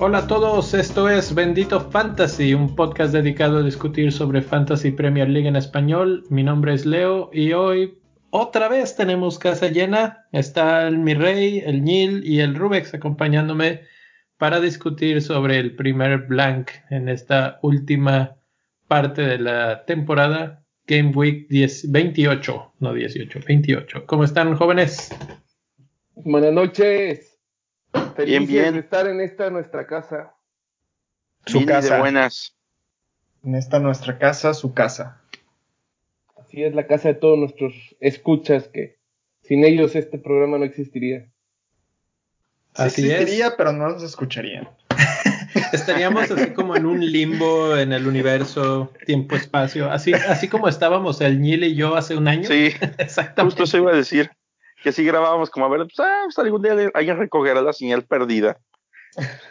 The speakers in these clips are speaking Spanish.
Hola a todos, esto es Bendito Fantasy, un podcast dedicado a discutir sobre Fantasy Premier League en español. Mi nombre es Leo y hoy otra vez tenemos casa llena. Está el mi rey, el Nil y el Rubex acompañándome para discutir sobre el primer blank en esta última parte de la temporada, Game Week 10, 28, no 18, 28. ¿Cómo están jóvenes? Buenas noches. Bien, bien. de estar en esta nuestra casa. Su casa. De buenas. En esta nuestra casa, su casa. Así es la casa de todos nuestros escuchas que sin ellos este programa no existiría. Así existiría, pero no nos escucharían. Estaríamos así como en un limbo en el universo, tiempo, espacio, así, así como estábamos el Nil y yo hace un año. Sí, exactamente. Justo eso iba a decir que así grabábamos como a ver, pues, ah, pues algún día alguien recogerá la señal perdida.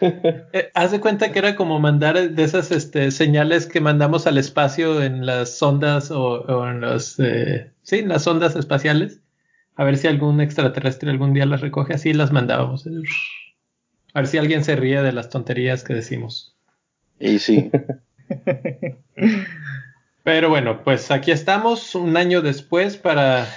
Eh, haz de cuenta que era como mandar de esas este, señales que mandamos al espacio en las ondas o, en los, eh, sí, en las ondas espaciales. A ver si algún extraterrestre algún día las recoge, así las mandábamos. A ver si alguien se ríe de las tonterías que decimos. Y sí. Pero bueno, pues aquí estamos un año después para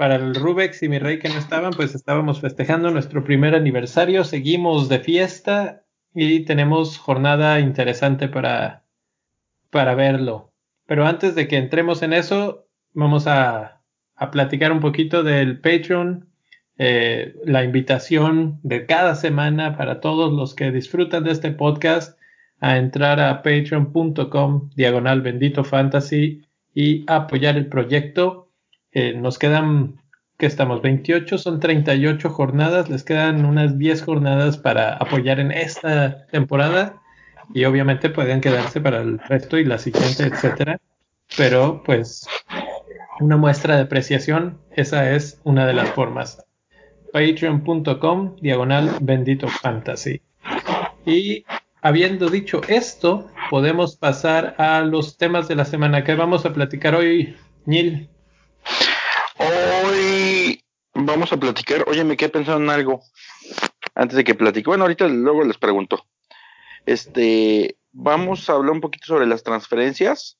para el Rubex y mi rey que no estaban, pues estábamos festejando nuestro primer aniversario, seguimos de fiesta y tenemos jornada interesante para, para verlo. Pero antes de que entremos en eso, vamos a, a platicar un poquito del Patreon, eh, la invitación de cada semana para todos los que disfrutan de este podcast a entrar a patreon.com diagonal bendito fantasy y apoyar el proyecto eh, nos quedan, que estamos? 28, son 38 jornadas, les quedan unas 10 jornadas para apoyar en esta temporada y obviamente pueden quedarse para el resto y la siguiente, etcétera. Pero pues una muestra de apreciación, esa es una de las formas. Patreon.com diagonal bendito fantasy. Y habiendo dicho esto, podemos pasar a los temas de la semana que vamos a platicar hoy, Neil. Hoy vamos a platicar. Oye, me quedé pensando en algo antes de que platique. Bueno, ahorita luego les pregunto. Este, vamos a hablar un poquito sobre las transferencias.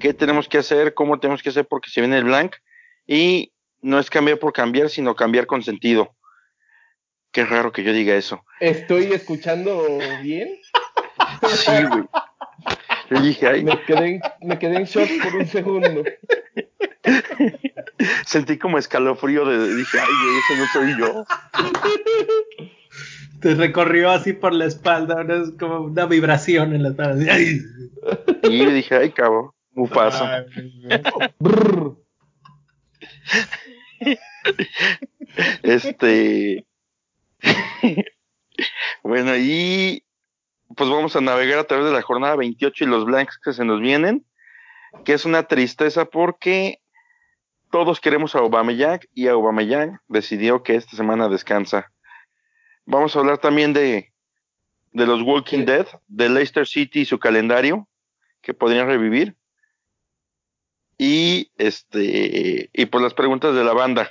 ¿Qué tenemos que hacer? ¿Cómo tenemos que hacer? Porque se viene el blank. Y no es cambiar por cambiar, sino cambiar con sentido. Qué raro que yo diga eso. ¿Estoy escuchando bien? Sí, güey. Yo dije, ay. Me quedé, en, me quedé en shock por un segundo. Sentí como escalofrío de dije, ay, güey, ese no soy yo. Te recorrió así por la espalda, es como una vibración en la espalda. Y dije, ay, cabo, Mufasa. este. bueno, y pues vamos a navegar a través de la jornada 28 y los blanks que se nos vienen, que es una tristeza porque todos queremos a Aubameyang y Aubameyang decidió que esta semana descansa. Vamos a hablar también de, de los Walking Dead, de Leicester City y su calendario que podrían revivir. Y este y por las preguntas de la banda.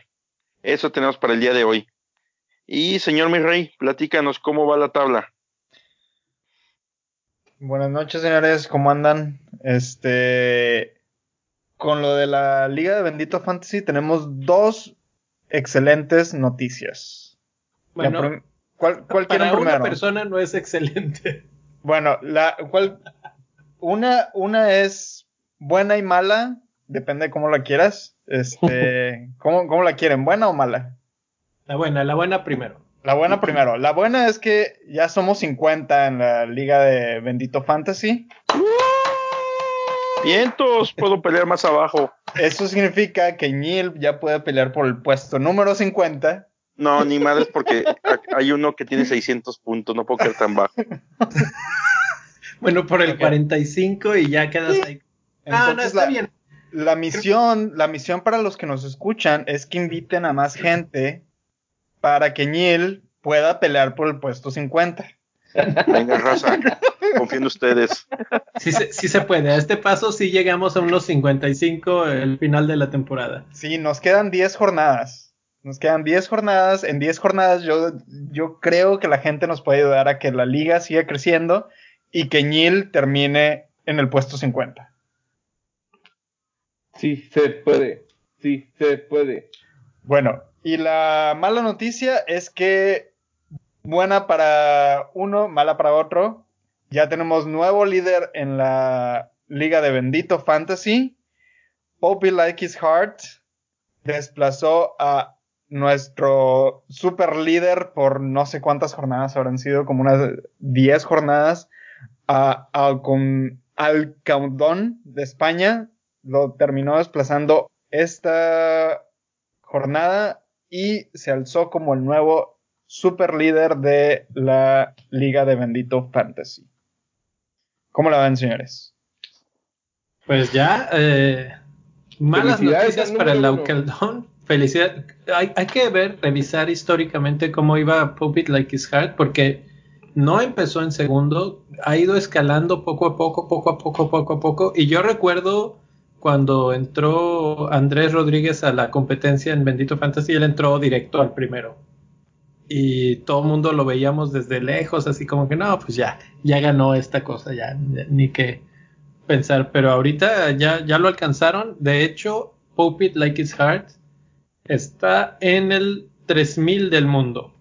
Eso tenemos para el día de hoy. Y señor mi rey, platícanos cómo va la tabla. Buenas noches, señores, ¿cómo andan? Este con lo de la Liga de Bendito Fantasy tenemos dos excelentes noticias. Bueno, ¿cuál, cuál para una persona no es excelente. Bueno, la cual una una es buena y mala, depende de cómo la quieras. Este, ¿cómo, ¿cómo la quieren? ¿Buena o mala? La buena, la buena primero. La buena primero. La buena es que ya somos 50 en la liga de Bendito Fantasy. Vientos, puedo pelear más abajo. Eso significa que Neil ya puede pelear por el puesto número 50. No, ni madres, porque hay uno que tiene 600 puntos, no puedo quedar tan bajo. bueno, por el 45 y ya quedas ahí. ah, no, está bien. La misión, la misión para los que nos escuchan es que inviten a más gente para que Neil pueda pelear por el puesto 50. Venga, raza. confío en ustedes. Sí se, sí se puede. A este paso sí llegamos a unos 55 el final de la temporada. Sí, nos quedan 10 jornadas. Nos quedan 10 jornadas. En 10 jornadas yo, yo creo que la gente nos puede ayudar a que la liga siga creciendo y que Ñil termine en el puesto 50. Sí, se puede. Sí, se puede. Bueno, y la mala noticia es que buena para uno, mala para otro. Ya tenemos nuevo líder en la liga de Bendito Fantasy. Poppy Like His Heart desplazó a nuestro super líder por no sé cuántas jornadas habrán sido, como unas 10 jornadas, a, a, con Alcaudón de España. Lo terminó desplazando esta jornada y se alzó como el nuevo super líder de la Liga de Bendito Fantasy. ¿Cómo la ven, señores? Pues ya, eh, malas noticias para el Aukeldon. Felicidad. Hay, hay, que ver, revisar históricamente cómo iba Pop It Like His Heart, porque no empezó en segundo, ha ido escalando poco a poco, poco a poco, poco a poco. Y yo recuerdo cuando entró Andrés Rodríguez a la competencia en Bendito Fantasy, él entró directo al primero. Y todo el mundo lo veíamos desde lejos, así como que no, pues ya, ya ganó esta cosa, ya, ni que pensar. Pero ahorita ya, ya lo alcanzaron. De hecho, Pope It Like It's Heart está en el 3000 del mundo.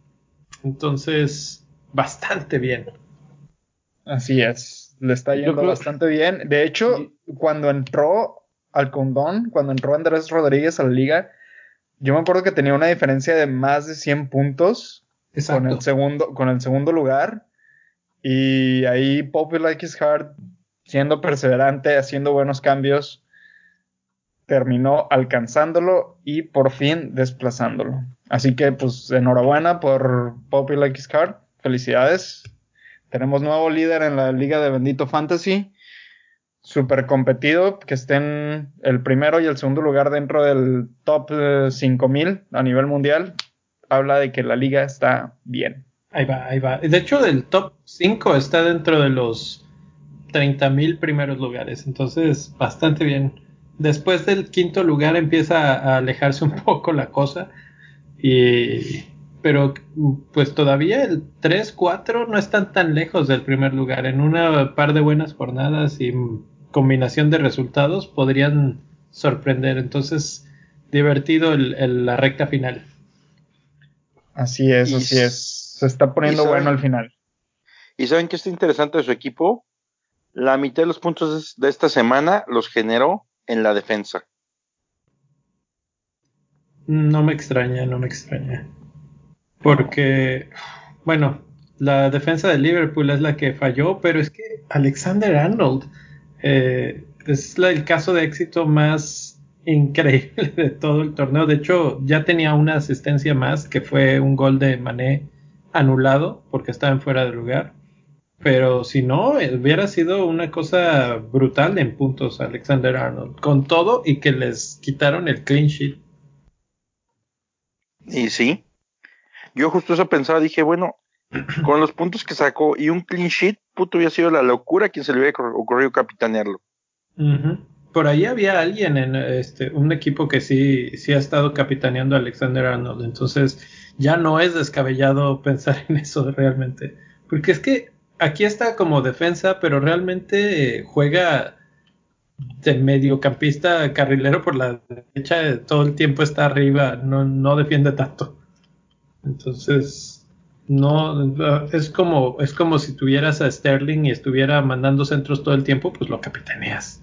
Entonces, bastante bien. Así es, le está yendo creo... bastante bien. De hecho, cuando entró al condón, cuando entró Andrés Rodríguez a la liga, yo me acuerdo que tenía una diferencia de más de 100 puntos con el, segundo, con el segundo lugar. Y ahí Poppy Like His Heart, siendo perseverante, haciendo buenos cambios, terminó alcanzándolo y por fin desplazándolo. Así que, pues, enhorabuena por Poppy Like His Heart. Felicidades. Tenemos nuevo líder en la Liga de Bendito Fantasy súper competido, que estén el primero y el segundo lugar dentro del top 5000 a nivel mundial, habla de que la liga está bien. Ahí va, ahí va. De hecho, del top 5 está dentro de los 30.000 primeros lugares, entonces bastante bien. Después del quinto lugar empieza a alejarse un poco la cosa, y, pero pues todavía el 3, 4 no están tan lejos del primer lugar. En una par de buenas jornadas y combinación de resultados podrían sorprender. Entonces, divertido el, el, la recta final. Así es, y, así es. Se está poniendo saben, bueno al final. ¿Y saben qué está interesante de su equipo? La mitad de los puntos de esta semana los generó en la defensa. No me extraña, no me extraña. Porque, bueno, la defensa de Liverpool es la que falló, pero es que Alexander Arnold eh, es el caso de éxito más increíble de todo el torneo. De hecho, ya tenía una asistencia más, que fue un gol de Mané anulado porque estaban fuera de lugar. Pero si no, hubiera sido una cosa brutal en puntos Alexander Arnold. Con todo y que les quitaron el clean sheet. Y sí. Yo justo eso pensaba, dije, bueno, con los puntos que sacó y un clean sheet, puto hubiera sido la locura quien se le hubiera ocurrido capitanearlo. Uh -huh. Por ahí había alguien en este, un equipo que sí, sí ha estado capitaneando a Alexander Arnold, entonces ya no es descabellado pensar en eso realmente. Porque es que aquí está como defensa, pero realmente juega de mediocampista carrilero por la derecha, todo el tiempo está arriba, no, no defiende tanto. Entonces, no, es como, es como si tuvieras a Sterling y estuviera mandando centros todo el tiempo, pues lo capitaneas.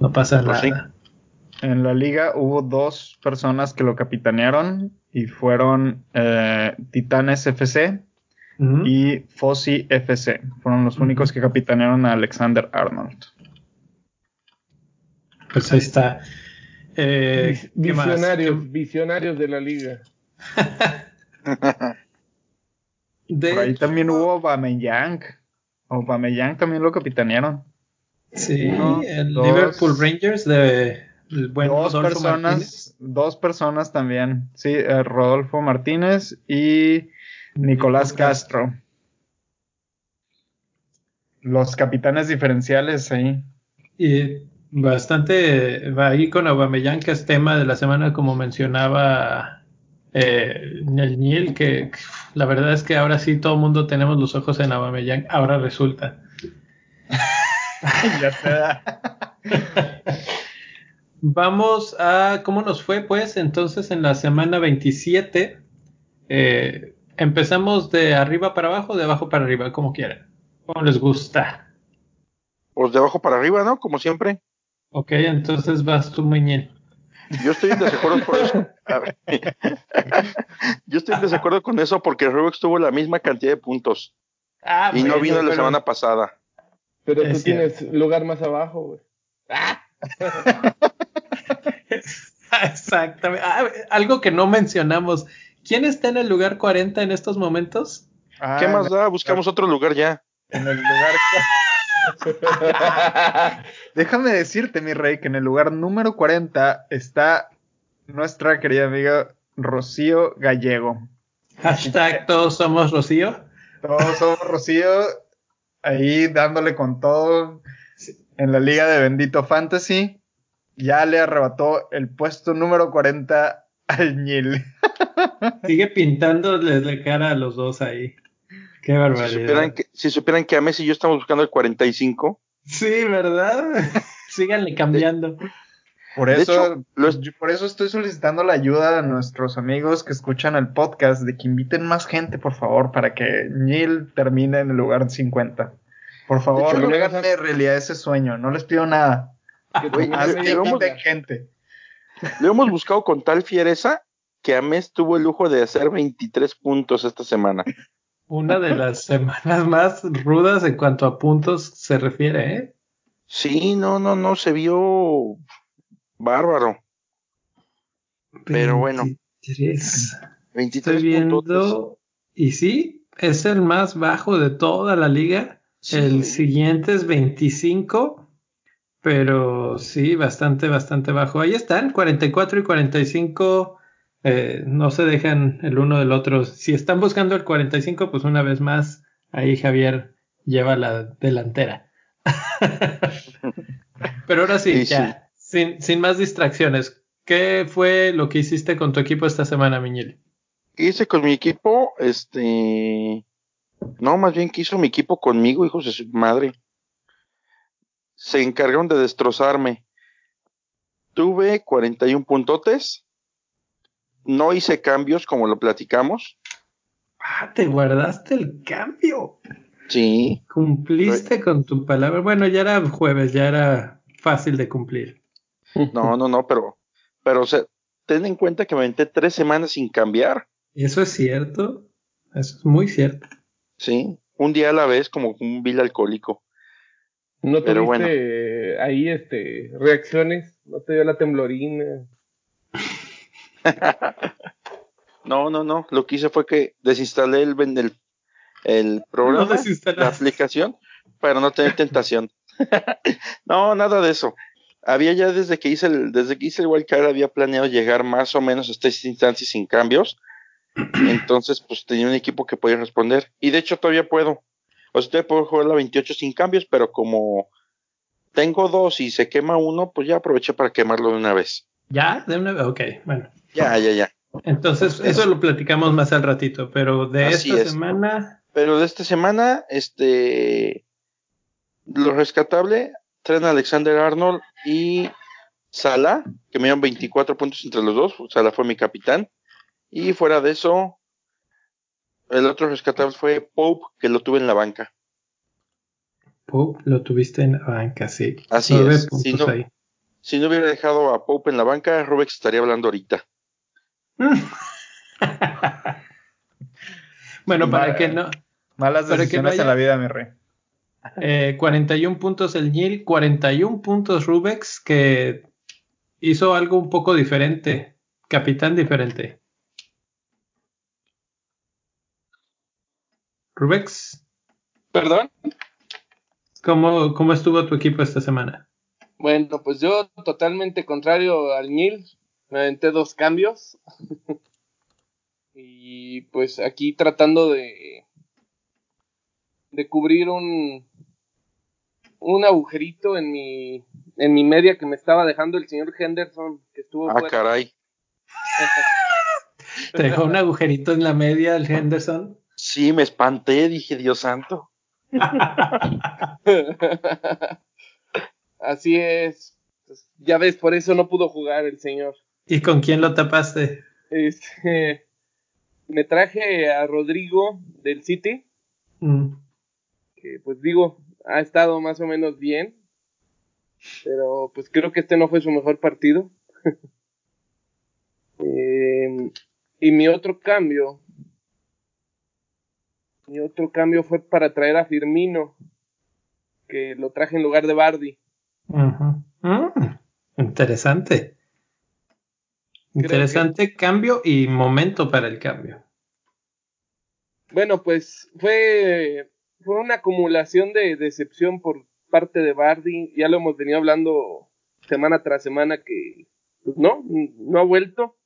No pasa pues nada. Sí. En la liga hubo dos personas que lo capitanearon y fueron eh, Titanes FC uh -huh. y Fossi FC. Fueron los uh -huh. únicos que capitanearon a Alexander Arnold. Pues ahí está. Eh, visionarios, visionarios de la liga. de Por ahí hecho, también hubo Aubameyang. Aubameyang también lo capitanearon. Sí, Uno, el dos, Liverpool Rangers de el buen dos Rodolfo personas, Martínez. dos personas también, sí, eh, Rodolfo Martínez y Nicolás Castro. los capitanes diferenciales ahí. Y bastante va ahí con Aubameyang, que es tema de la semana, como mencionaba eh, el Niel, que la verdad es que ahora sí todo el mundo tenemos los ojos en Aubameyang, ahora resulta. ya se Vamos a cómo nos fue, pues, entonces en la semana 27. Eh, empezamos de arriba para abajo, de abajo para arriba, como quieran. Como les gusta. Pues de abajo para arriba, ¿no? Como siempre. Ok, entonces vas tú, Muñel. Yo estoy en desacuerdo con eso. Yo estoy en desacuerdo con eso porque Rubix tuvo la misma cantidad de puntos. Ah, y no vino la semana pasada. Pero tú tienes lugar más abajo, güey. Exactamente. Ah, algo que no mencionamos. ¿Quién está en el lugar 40 en estos momentos? ¿Qué más da? Buscamos otro lugar ya. En el lugar. Déjame decirte, mi rey, que en el lugar número 40 está nuestra querida amiga Rocío Gallego. Hashtag todos somos Rocío. Todos somos Rocío. Ahí dándole con todo en la liga de Bendito Fantasy. Ya le arrebató el puesto número 40 al Ñil. Sigue pintándoles la cara a los dos ahí. Qué barbaridad. Si supieran que, si supieran que a Messi y yo estamos buscando el 45. Sí, ¿verdad? Síganle cambiando. Por eso, por eso estoy solicitando la ayuda a nuestros amigos que escuchan el podcast de que inviten más gente, por favor, para que Neil termine en el lugar 50. Por favor, no hagan realidad ese sueño, no les pido nada. gente. Lo hemos buscado con tal fiereza que Ames tuvo el lujo de hacer 23 puntos esta semana. Una de las semanas más rudas en cuanto a puntos se refiere, ¿eh? Sí, no, no, no, se vio bárbaro. Pero bueno. 23 viendo, y sí, es el más bajo de toda la liga. el siguiente es 25, pero sí, bastante, bastante bajo. Ahí están, 44 y 45 eh, no se dejan el uno del otro. Si están buscando el 45, pues una vez más, ahí Javier lleva la delantera. Pero ahora sí, ya, Sin, sin, más distracciones, ¿qué fue lo que hiciste con tu equipo esta semana, Miñel? Hice con mi equipo, este... No, más bien que hizo mi equipo conmigo, hijos de su madre. Se encargaron de destrozarme. Tuve 41 puntotes no hice cambios como lo platicamos. Ah, te guardaste el cambio. Sí. Cumpliste con tu palabra. Bueno, ya era jueves, ya era fácil de cumplir. No, no, no, pero, pero o sea, ten en cuenta que me aventé tres semanas sin cambiar. Eso es cierto. Eso es muy cierto. Sí, un día a la vez, como un vil alcohólico. ¿No tuviste bueno. ahí este, reacciones? ¿No te dio la temblorina? no, no, no. Lo que hice fue que desinstalé el, el, el programa, la aplicación, para no tener tentación. no, nada de eso. Había ya desde que hice el, desde que hice el wildcard había planeado llegar más o menos a estas instancias sin cambios. Entonces, pues tenía un equipo que podía responder. Y de hecho todavía puedo. O sea, todavía puedo jugar la 28 sin cambios, pero como tengo dos y se quema uno, pues ya aproveché para quemarlo de una vez. ¿Ya? ¿De una vez? Ok, bueno. Ya, ya, ya. Entonces, eso lo platicamos más al ratito, pero de esta semana. Pero de esta semana, este. Lo rescatable, traen Alexander Arnold y Sala, que me dieron 24 puntos entre los dos. Sala fue mi capitán. Y fuera de eso, el otro rescatable fue Pope, que lo tuve en la banca. Pope lo tuviste en la banca, sí. Así es. Si no, si no, hubiera dejado a Pope en la banca, Rubex estaría hablando ahorita. bueno, para que no. Malas decisiones en la vida, mi rey. 41 eh, puntos el Nil, 41 puntos Rubex, que hizo algo un poco diferente. Capitán diferente. Rubex. ¿Perdón? ¿Cómo, ¿Cómo estuvo tu equipo esta semana? Bueno, pues yo totalmente contrario al Nil, me aventé dos cambios. y pues aquí tratando de, de cubrir un, un agujerito en mi, en mi media que me estaba dejando el señor Henderson, que estuvo. Ah, caray. ¿Te dejó un agujerito en la media el Henderson? Sí, me espanté, dije, Dios santo. Así es. Pues, ya ves, por eso no pudo jugar el señor. ¿Y con quién lo tapaste? Este, me traje a Rodrigo del City. Mm. Que pues digo, ha estado más o menos bien. Pero pues creo que este no fue su mejor partido. Em, y mi otro cambio. Mi otro cambio fue para traer a Firmino. Que lo traje en lugar de Bardi. Mm, interesante. Interesante cambio y momento para el cambio. Bueno, pues fue, fue una acumulación de decepción por parte de Bardi. Ya lo hemos venido hablando semana tras semana que pues, no, no ha vuelto.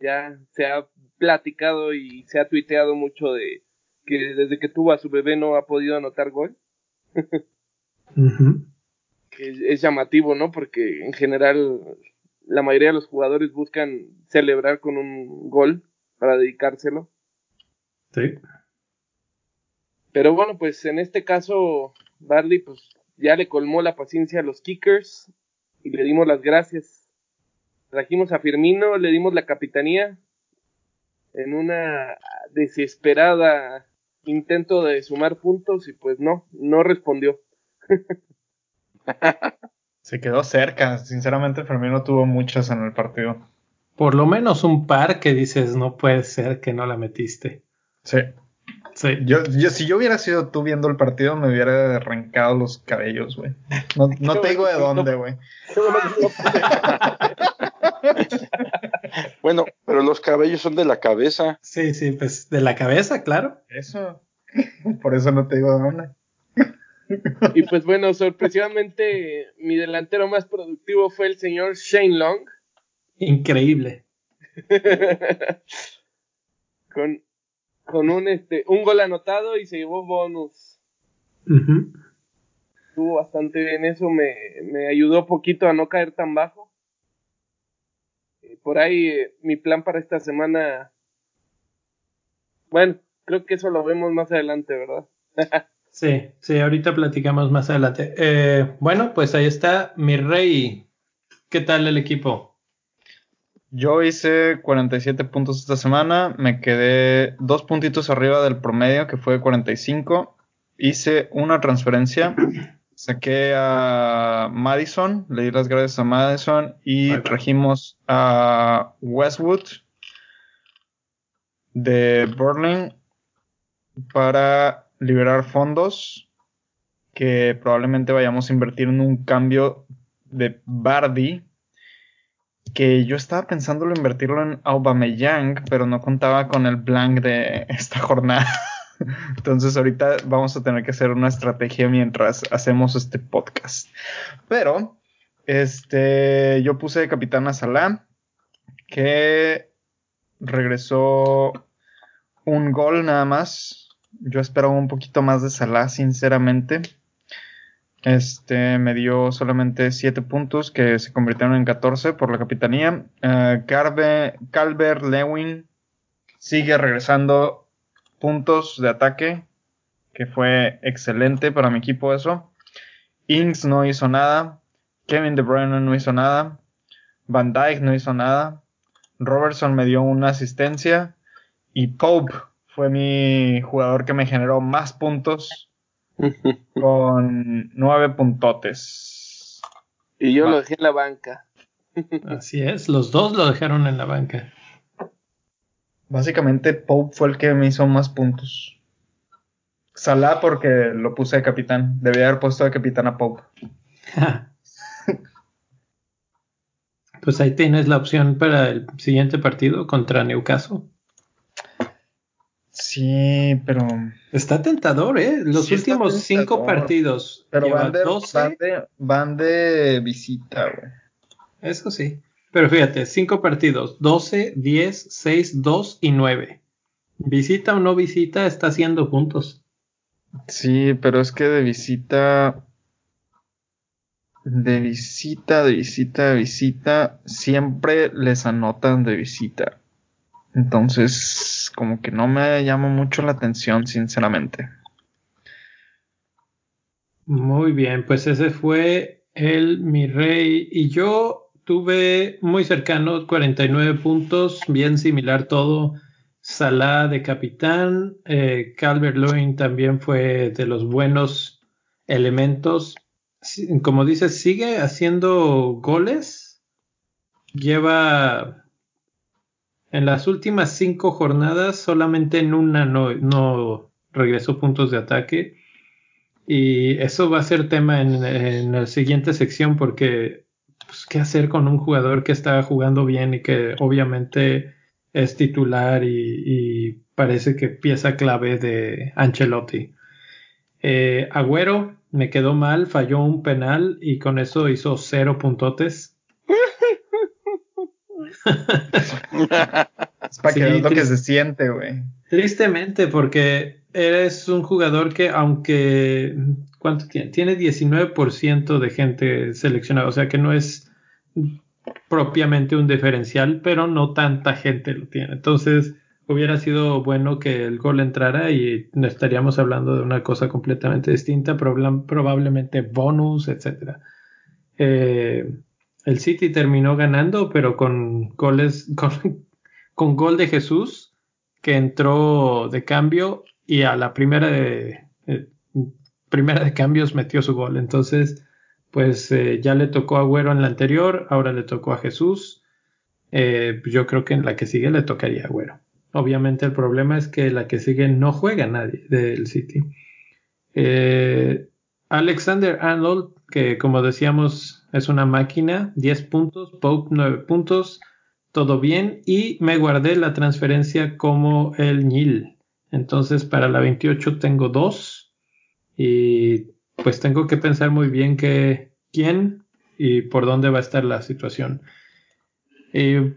Ya se ha platicado y se ha tuiteado mucho de que desde que tuvo a su bebé no ha podido anotar gol. que es llamativo, ¿no? Porque en general la mayoría de los jugadores buscan celebrar con un gol para dedicárselo. Sí. Pero bueno, pues en este caso, Barley, pues ya le colmó la paciencia a los kickers y le dimos las gracias. Trajimos a Firmino, le dimos la capitanía en una desesperada intento de sumar puntos y pues no, no respondió. Se quedó cerca. Sinceramente, Fermino tuvo muchas en el partido. Por lo menos un par que dices, no puede ser que no la metiste. Sí. Sí. Yo, yo, si yo hubiera sido tú viendo el partido, me hubiera arrancado los cabellos, güey. No, no te digo de dónde, güey. bueno, pero los cabellos son de la cabeza. Sí, sí, pues de la cabeza, claro. Eso. Por eso no te digo de dónde. Y pues bueno, sorpresivamente mi delantero más productivo fue el señor Shane Long. Increíble. con, con un este un gol anotado y se llevó bonus. Estuvo bastante bien eso, me, me ayudó poquito a no caer tan bajo. Eh, por ahí eh, mi plan para esta semana. Bueno, creo que eso lo vemos más adelante, ¿verdad? Sí, sí, ahorita platicamos más adelante. Eh, bueno, pues ahí está mi rey. ¿Qué tal el equipo? Yo hice 47 puntos esta semana, me quedé dos puntitos arriba del promedio que fue 45. Hice una transferencia, saqué a Madison, le di las gracias a Madison y trajimos a Westwood de Berlin para liberar fondos que probablemente vayamos a invertir en un cambio de Bardi que yo estaba pensándolo invertirlo en Aubameyang, pero no contaba con el blank de esta jornada. Entonces ahorita vamos a tener que hacer una estrategia mientras hacemos este podcast. Pero este yo puse de capitán a Salah que regresó un gol nada más yo esperaba un poquito más de Salah, sinceramente. Este me dio solamente 7 puntos que se convirtieron en 14 por la capitanía. Uh, Calvert Lewin sigue regresando puntos de ataque, que fue excelente para mi equipo eso. Ings no hizo nada. Kevin De Bruyne no hizo nada. Van Dyke no hizo nada. Robertson me dio una asistencia. Y Pope fue mi jugador que me generó más puntos con nueve puntotes. Y yo lo dejé en la banca. Así es, los dos lo dejaron en la banca. Básicamente Pope fue el que me hizo más puntos. Salah porque lo puse de capitán. Debía haber puesto de capitán a Pope. pues ahí tienes la opción para el siguiente partido contra Newcastle. Sí, pero. Está tentador, ¿eh? Los últimos cinco partidos. Pero van de, van de, visita, güey. Eso sí. Pero fíjate, cinco partidos: 12, 10, 6, 2 y 9. Visita o no visita, está haciendo puntos. Sí, pero es que de visita. De visita, de visita, de visita. Siempre les anotan de visita. Entonces, como que no me llama mucho la atención, sinceramente. Muy bien, pues ese fue el mi rey y yo tuve muy cercano 49 puntos, bien similar todo. Salah de capitán, eh, Calvert Lewin también fue de los buenos elementos. Como dices, sigue haciendo goles. Lleva en las últimas cinco jornadas, solamente en una no, regresó puntos de ataque. Y eso va a ser tema en, la siguiente sección porque, pues, ¿qué hacer con un jugador que está jugando bien y que obviamente es titular y, parece que pieza clave de Ancelotti? Eh, Agüero me quedó mal, falló un penal y con eso hizo cero puntotes. Es para que lo que se siente, güey. Tristemente, porque eres un jugador que, aunque. ¿Cuánto tiene? Tiene 19% de gente seleccionada, o sea que no es propiamente un diferencial, pero no tanta gente lo tiene. Entonces, hubiera sido bueno que el gol entrara y no estaríamos hablando de una cosa completamente distinta, probablemente bonus, etc. Eh, el City terminó ganando, pero con goles, con, con gol de Jesús, que entró de cambio y a la primera de, eh, primera de cambios metió su gol. Entonces, pues eh, ya le tocó a Agüero en la anterior, ahora le tocó a Jesús. Eh, yo creo que en la que sigue le tocaría a Agüero. Obviamente el problema es que la que sigue no juega nadie del City. Alexander Arnold, que como decíamos es una máquina, 10 puntos, Pope 9 puntos, todo bien y me guardé la transferencia como el Nil. Entonces para la 28 tengo dos y pues tengo que pensar muy bien que, quién y por dónde va a estar la situación. Eh,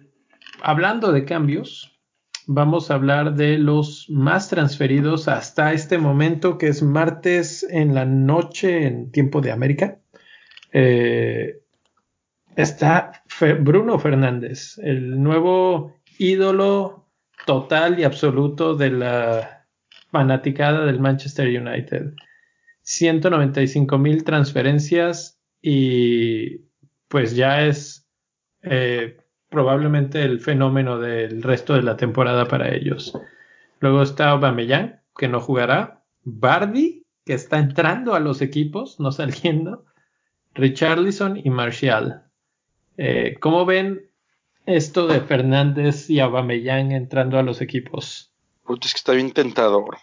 hablando de cambios, vamos a hablar de los más transferidos hasta este momento, que es martes en la noche en tiempo de América. Eh, está Bruno Fernández, el nuevo ídolo total y absoluto de la fanaticada del Manchester United. 195 mil transferencias y pues ya es eh, probablemente el fenómeno del resto de la temporada para ellos. Luego está Aubameyang, que no jugará. Bardi, que está entrando a los equipos, no saliendo. Richarlison y Martial. Eh, ¿Cómo ven esto de Fernández y Abamellán entrando a los equipos? Es que está bien tentador.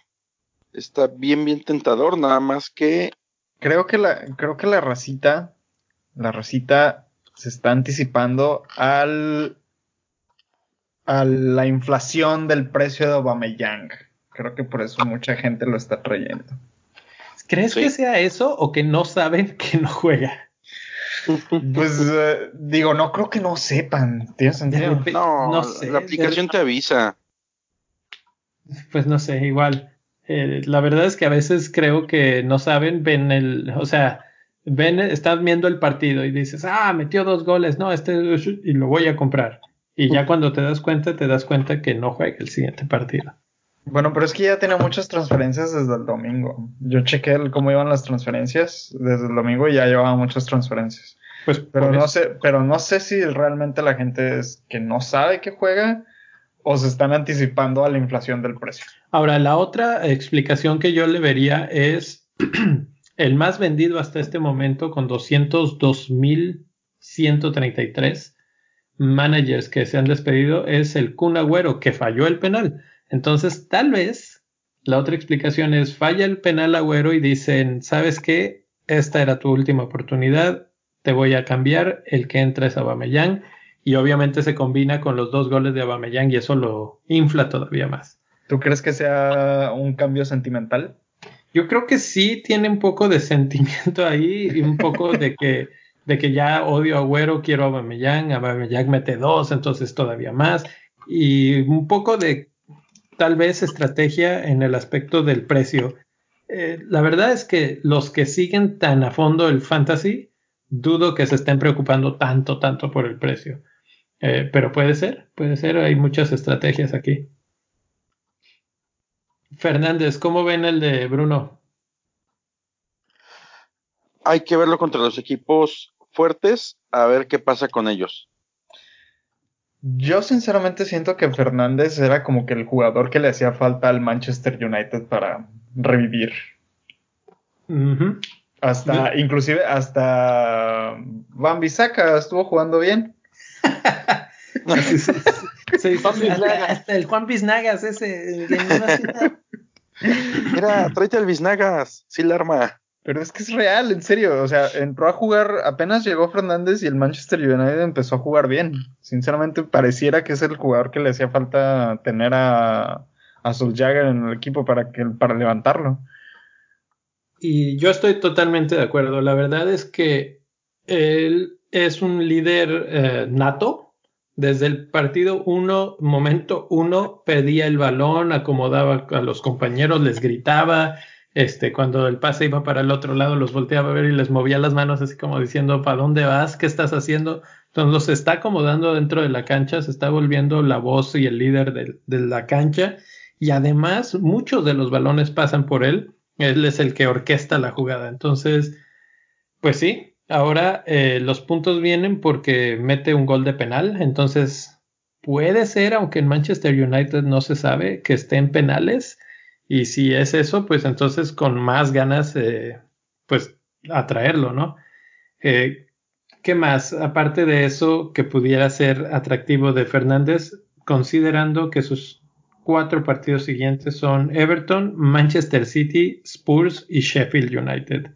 Está bien, bien tentador, nada más que. Creo que la, creo que la racita, la racita se está anticipando al a la inflación del precio de Aubameyang. Creo que por eso mucha gente lo está trayendo. ¿Crees que sea eso o que no saben que no juega? Pues eh, digo, no creo que no sepan. ¿Tiene sentido? No, sé, la aplicación te avisa. Pues no sé, igual. Eh, la verdad es que a veces creo que no saben, ven el, o sea, ven, están viendo el partido y dices, ah, metió dos goles, no, este, y lo voy a comprar. Y ya cuando te das cuenta, te das cuenta que no juega el siguiente partido. Bueno, pero es que ya tenía muchas transferencias desde el domingo. Yo chequé cómo iban las transferencias desde el domingo y ya llevaba muchas transferencias. Pues, pero no sé, pero no sé si realmente la gente es que no sabe que juega o se están anticipando a la inflación del precio. Ahora, la otra explicación que yo le vería es el más vendido hasta este momento con 202.133 managers que se han despedido es el Kun Agüero que falló el penal. Entonces, tal vez la otra explicación es falla el penal Agüero y dicen, ¿sabes qué? Esta era tu última oportunidad, te voy a cambiar, el que entra es Abameyang y obviamente se combina con los dos goles de Abameyang y eso lo infla todavía más. ¿Tú crees que sea un cambio sentimental? Yo creo que sí tiene un poco de sentimiento ahí y un poco de que de que ya odio a Agüero, quiero a Abameyang, Abameyang mete dos, entonces todavía más y un poco de tal vez estrategia en el aspecto del precio. Eh, la verdad es que los que siguen tan a fondo el fantasy dudo que se estén preocupando tanto, tanto por el precio. Eh, pero puede ser, puede ser, hay muchas estrategias aquí. Fernández, ¿cómo ven el de Bruno? Hay que verlo contra los equipos fuertes, a ver qué pasa con ellos. Yo sinceramente siento que Fernández era como que el jugador que le hacía falta al Manchester United para revivir. Hasta, inclusive hasta Van Bissaka estuvo jugando bien. hasta el Juan Biznagas ese. Mira, tráete al Biznagas, sí la arma. Pero es que es real, en serio. O sea, entró a jugar, apenas llegó Fernández y el Manchester United empezó a jugar bien. Sinceramente, pareciera que es el jugador que le hacía falta tener a, a Jagger en el equipo para, que, para levantarlo. Y yo estoy totalmente de acuerdo. La verdad es que él es un líder eh, nato. Desde el partido uno, momento uno, pedía el balón, acomodaba a los compañeros, les gritaba, este, cuando el pase iba para el otro lado, los volteaba a ver y les movía las manos así como diciendo, ¿para dónde vas? ¿Qué estás haciendo? Entonces los está acomodando dentro de la cancha, se está volviendo la voz y el líder de, la cancha y además muchos de los balones pasan por él, él es el que orquesta la jugada. Entonces, pues sí, ahora eh, los puntos vienen porque mete un gol de penal, entonces puede ser, aunque en Manchester United no se sabe, que esté en penales y si es eso, pues entonces con más ganas, eh, pues atraerlo, ¿no? Eh, ¿Qué más? Aparte de eso, que pudiera ser atractivo de Fernández, considerando que sus cuatro partidos siguientes son Everton, Manchester City, Spurs y Sheffield United.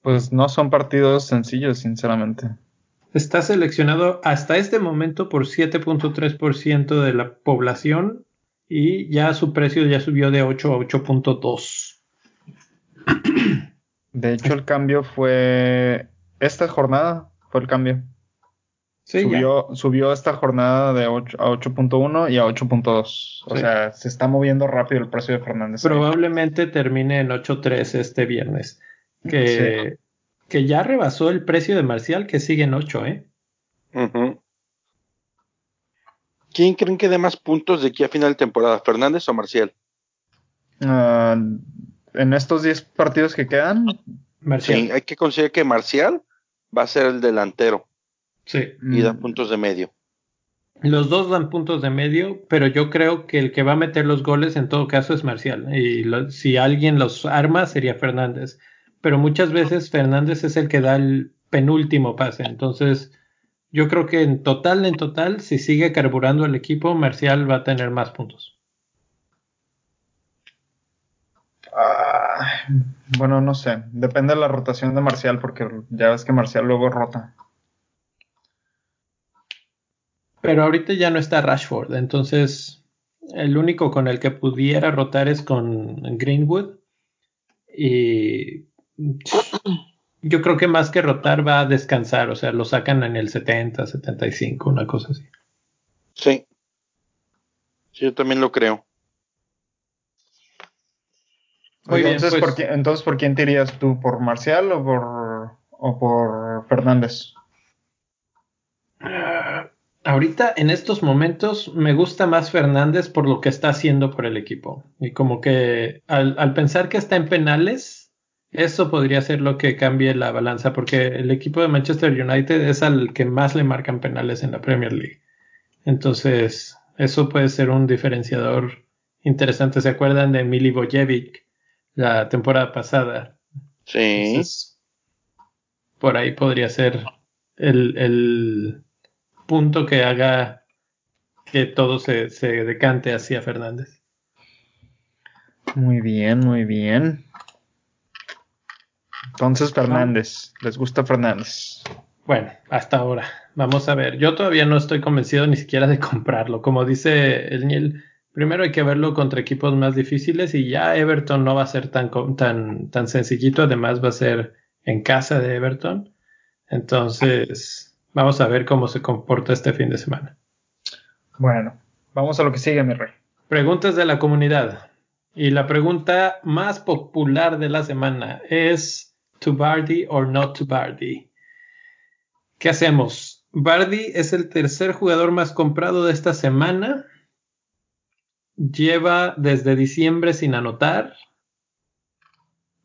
Pues no son partidos sencillos, sinceramente. Está seleccionado hasta este momento por 7.3% de la población y ya su precio ya subió de 8 a 8.2. De hecho, el cambio fue esta jornada, fue el cambio. Sí, subió, subió esta jornada de 8 a 8.1 y a 8.2. O sea, se está moviendo rápido el precio de Fernández. Probablemente termine en 8.3 este viernes. Que, que ya rebasó el precio de Marcial, que sigue en 8, ¿eh? ¿Quién creen que dé más puntos de aquí a final de temporada, Fernández o Marcial? Ah, en estos 10 partidos que quedan, Marcial. Sí, hay que considerar que Marcial va a ser el delantero. Sí. Y da mm. puntos de medio. Los dos dan puntos de medio, pero yo creo que el que va a meter los goles en todo caso es Marcial. Y si alguien los arma sería Fernández. Pero muchas veces Fernández es el que da el penúltimo pase. Entonces, yo creo que en total, en total, si sigue carburando el equipo, Marcial va a tener más puntos. Ah, bueno, no sé. Depende de la rotación de Marcial, porque ya ves que Marcial luego rota. Pero ahorita ya no está Rashford, entonces el único con el que pudiera rotar es con Greenwood. Y yo creo que más que rotar va a descansar, o sea, lo sacan en el 70, 75, una cosa así. Sí. Sí, yo también lo creo. Muy bien, entonces, pues- ¿por entonces, ¿por quién te irías tú? ¿Por Marcial o por, o por Fernández? Ah, ahorita, en estos momentos, me gusta más Fernández por lo que está haciendo por el equipo. Y como que al, al pensar que está en penales, eso podría ser lo que cambie la balanza, porque el equipo de Manchester United es al que más le marcan penales en la Premier League. Entonces, eso puede ser un diferenciador interesante. ¿Se acuerdan de Milivojevic la temporada pasada? Sí. por ahí podría ser el, el, punto que haga que todo se, se decante hacia Fernández. Muy bien, muy bien. Entonces Fernández, ¿les gusta Fernández? Bueno, hasta ahora. Vamos a ver. Yo todavía no estoy convencido ni siquiera de comprarlo. Como dice el Niel, primero hay que verlo contra equipos más difíciles y ya Everton no va a ser tan, tan, tan sencillito. Además va a ser en casa de Everton. Entonces, vamos a ver cómo se comporta este fin de semana. Bueno, vamos a lo que sigue, mi rey. Preguntas de la comunidad. Y la pregunta más popular de la semana es to Bardi or not to Bardi. ¿Qué hacemos? Bardi es el tercer jugador más comprado de esta semana. Lleva desde diciembre sin anotar.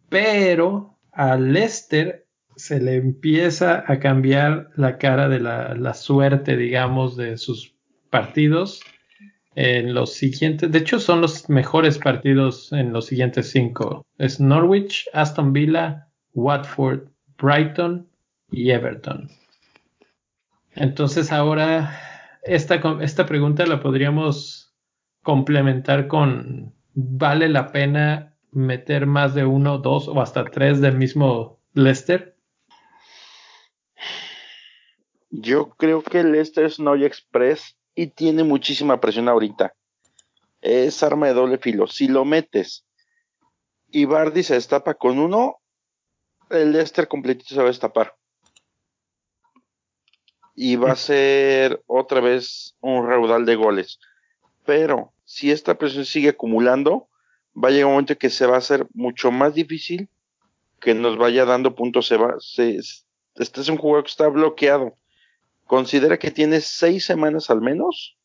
Pero a Lester se le empieza a cambiar la cara de la, la suerte, digamos, de sus partidos en los siguientes, de hecho son los mejores partidos en los siguientes cinco. Es Norwich, Aston Villa, Watford, Brighton y Everton. Entonces ahora esta, esta pregunta la podríamos complementar con ¿vale la pena meter más de uno, dos o hasta tres del mismo Leicester? Yo creo que el Leicester es Noy Express y tiene muchísima presión ahorita. Es arma de doble filo. Si lo metes y Bardi se destapa con uno, el Leicester completito se va a destapar. Y va a ser otra vez un raudal de goles. Pero si esta presión sigue acumulando, va a llegar un momento que se va a hacer mucho más difícil que nos vaya dando puntos. Se va, este es un juego que está bloqueado considera que tiene seis semanas al menos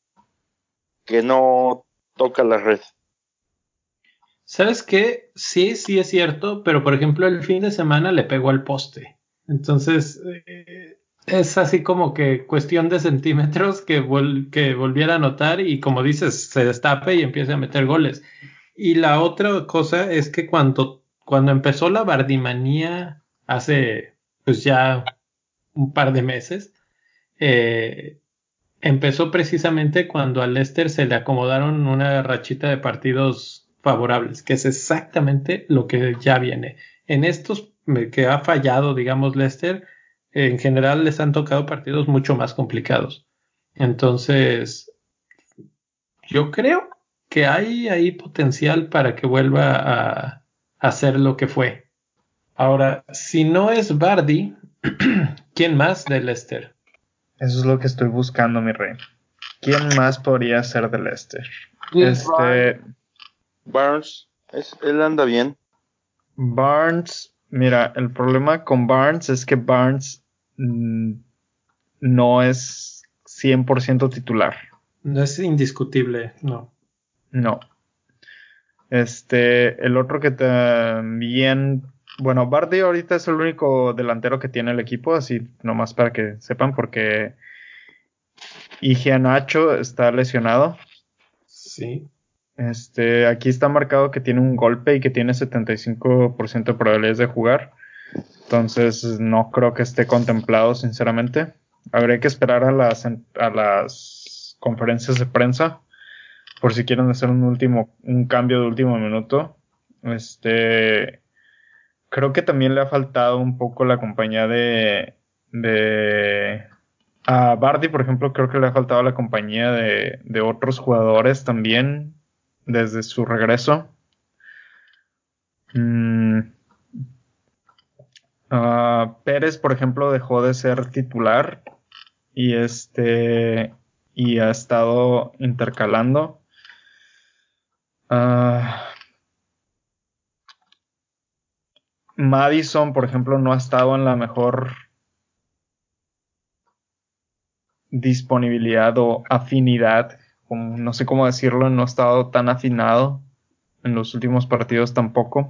que no toca la red. ¿Sabes qué? Sí, sí es cierto, pero por ejemplo el fin de semana le pegó al poste. Entonces eh, es así como que cuestión de centímetros que, que volviera a anotar y como dices, se destape y empiece a meter goles. Y la otra cosa es que cuando, cuando empezó la bardimanía hace pues ya un par de meses, eh, empezó precisamente cuando al Leicester se le acomodaron una rachita de partidos favorables, que es exactamente lo que ya viene. En estos que ha fallado, digamos, Leicester, en general les han tocado partidos mucho más complicados. Entonces, yo creo que hay ahí potencial para que vuelva a, hacer lo que fue. Ahora, si no es Bardi, ¿quién más de Leicester? Eso es lo que estoy buscando, mi rey. ¿Quién más podría ser de Lester? Este. Barnes. él anda bien. Barnes. Mira, el problema con Barnes es que Barnes mm, no es 100% titular. No es indiscutible, no. No. Este, el otro que también bueno, Bardi ahorita es el único delantero que tiene el equipo, así nomás para que sepan, porque Nacho está lesionado. Sí. Este, aquí está marcado que tiene un golpe y que tiene 75% de probabilidades de jugar. Entonces, no creo que esté contemplado, sinceramente. Habría que esperar a las, a las conferencias de prensa por si quieren hacer un último, un cambio de último minuto. Este, creo que también le ha faltado un poco la compañía de, de a Bardi, por ejemplo, creo que le ha faltado la compañía de, de otros jugadores también desde su regreso. Mm. Pérez, por ejemplo, dejó de ser titular y este y ha estado intercalando. Ah, Madison, por ejemplo, no ha estado en la mejor disponibilidad o afinidad, no sé cómo decirlo, no ha estado tan afinado en los últimos partidos tampoco.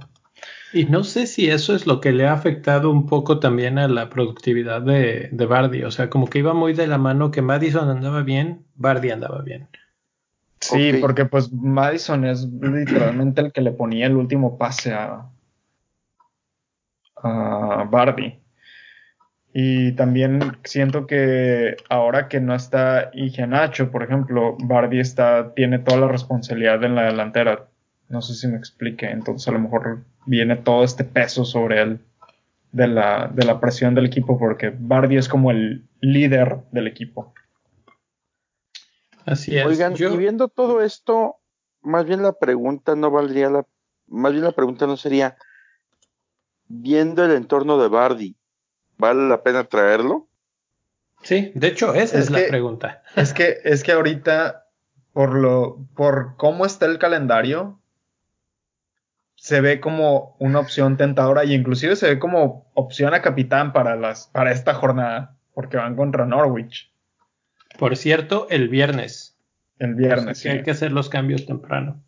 Y no sé si eso es lo que le ha afectado un poco también a la productividad de, de Bardi. O sea, como que iba muy de la mano que Madison andaba bien, Bardi andaba bien. Sí, porque pues Madison es literalmente el que le ponía el último pase a, a Barbie. Y también siento que ahora que no está Nacho, por ejemplo, Barbie está, tiene toda la responsabilidad en la delantera. No sé si me explique. Entonces a lo mejor viene todo este peso sobre él de la, de la presión del equipo porque Barbie es como el líder del equipo. Así es. Oigan, y viendo todo esto, más bien la pregunta no valdría la, más bien la pregunta no sería, viendo el entorno de Bardi, ¿vale la pena traerlo? Sí, de hecho, esa es, la pregunta. Es que, es que ahorita, por lo, por cómo está el calendario, se ve como una opción tentadora y inclusive se ve como opción a capitán para las para esta jornada, porque van contra Norwich. Por cierto, el viernes. El viernes. sí. Hay que hacer los cambios temprano.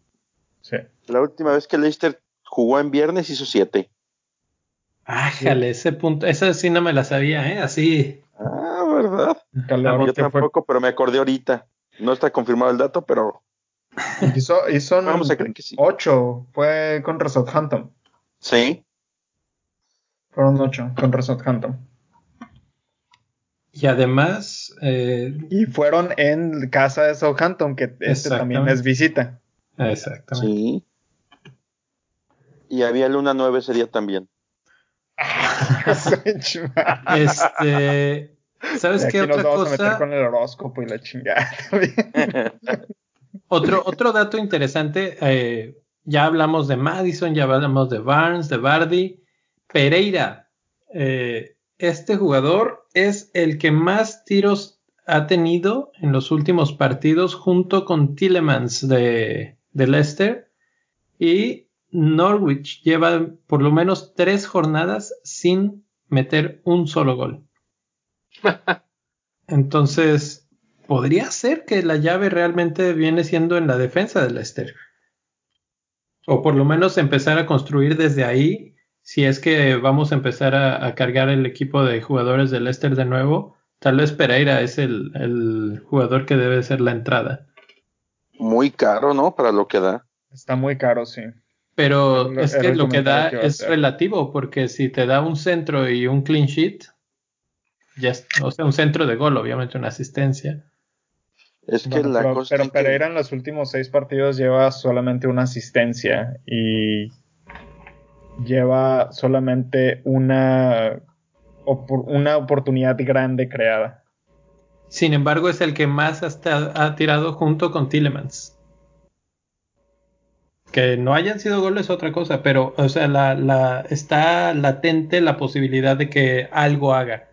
Sí. La última vez que Leicester jugó en viernes hizo siete. Ájale, ese punto, esa sí no me la sabía, ¿eh? Así. Ah, ¿verdad? Calor, Yo tampoco, pero me acordé ahorita. No está confirmado el dato, pero Hizo, hizo Vamos a creer que sí. 8, fue contra Southampton. sí. Fueron 8 contra Southampton. Y además, eh, Y fueron en casa de Southampton, que este también Exactamente. es visita. exactamente. Sí. Y había luna nueve ese día también. Este, ¿sabes Y aquí qué nos otra vamos a meter cosa? con el horóscopo y la chingada. Otro, otro dato interesante, eh, ya hablamos de Madison, ya hablamos de Barnes, de Bardi, Pereira. eh, este jugador es el que más tiros ha tenido en los últimos partidos junto con Tillemans de, de Leicester y Norwich lleva por lo menos tres jornadas sin meter un solo gol. Entonces, podría ser que la llave realmente viene siendo en la defensa del Leicester. O por lo menos empezar a construir desde ahí. Si es que vamos a empezar a, a cargar el equipo de jugadores del Leicester de nuevo, tal vez Pereira es el, el jugador que debe ser la entrada. Muy caro, ¿no? Para lo que da. Está muy caro, sí. Pero es que lo que da que es relativo, porque si te da un centro y un clean sheet, ya es- o sea, un centro de gol, obviamente una asistencia. Es que Bueno, la pero, cosa pero es que- Pereira en los últimos seis partidos lleva solamente una asistencia y lleva solamente una, una oportunidad grande creada. Sin embargo, es el que más hasta ha tirado junto con Tillemans. Que no hayan sido goles es otra cosa, pero o sea, la, la, está latente la posibilidad de que algo haga.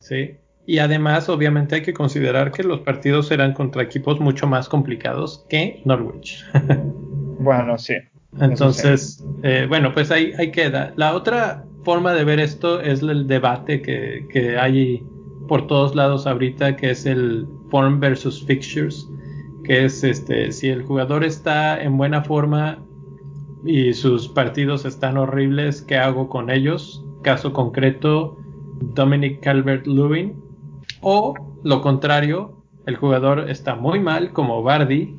¿sí? Y además, obviamente, hay que considerar que los partidos serán contra equipos mucho más complicados que Norwich. Bueno, sí. Entonces, eh, bueno, pues ahí, ahí queda. La otra forma de ver esto es el debate que, que hay por todos lados ahorita, que es el form versus fixtures, que es este, si el jugador está en buena forma y sus partidos están horribles, ¿qué hago con ellos? Caso concreto, Dominic Calvert-Lewin. O lo contrario, el jugador está muy mal, como Bardi,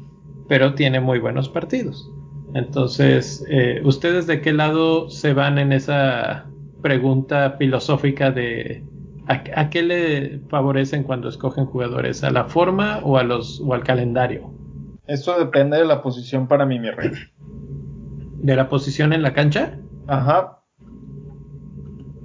pero tiene muy buenos partidos. Entonces, eh, ¿ustedes de qué lado se van en esa pregunta filosófica de a, a qué le favorecen cuando escogen jugadores? ¿A la forma o, a los, o al calendario? Eso depende de la posición para mí, mi rey. ¿De la posición en la cancha? Ajá.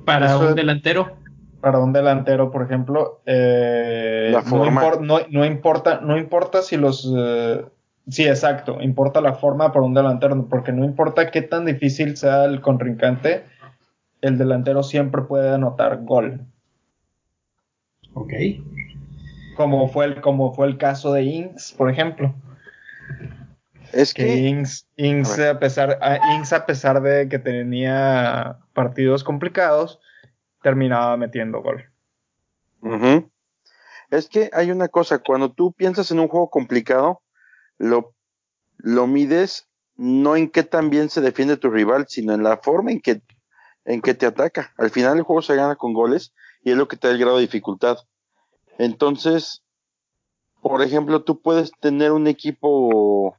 ¿Para Eso un delantero? Para un delantero, por ejemplo, eh, La no, forma. impor- no- no importa, no importa si los eh, sí, exacto, importa la forma para un delantero, porque no importa qué tan difícil sea el contrincante, el delantero siempre puede anotar gol. Ok. Como fue el, como fue el caso de Inks, por ejemplo. Es Que que Inks, Inks, A pesar, a, Inks, a pesar de que tenía partidos complicados, terminaba metiendo gol. Ujú. Es que hay una cosa, cuando tú piensas en un juego complicado, lo, lo mides no en qué tan bien se defiende tu rival, sino en la forma en que, en que te ataca. Al final el juego se gana con goles y es lo que te da el grado de dificultad. Entonces, por ejemplo, tú puedes tener un equipo.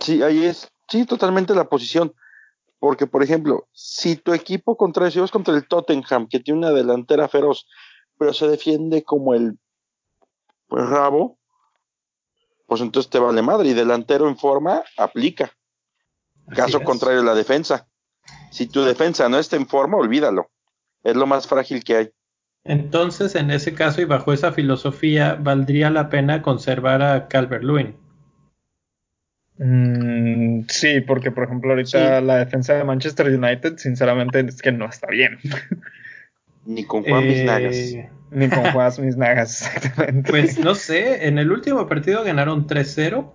Sí, ahí es, sí, totalmente la posición. Porque, por ejemplo, si tu equipo contra, si vas contra el Tottenham, que tiene una delantera feroz, pero se defiende como el pues, rabo, pues entonces te vale madre. Y delantero en forma, aplica. Caso contrario, la defensa. Si tu defensa no está en forma, olvídalo. Es lo más frágil que hay. Entonces, en ese caso y bajo esa filosofía, ¿valdría la pena conservar a Calvert-Lewin? Mm, sí, porque por ejemplo ahorita Sí. la defensa de Manchester United, sinceramente, es que no está bien. Ni con Juan. Eh, Ni con Juan mis nagas, exactamente. Pues no sé, en el último partido ganaron 3-0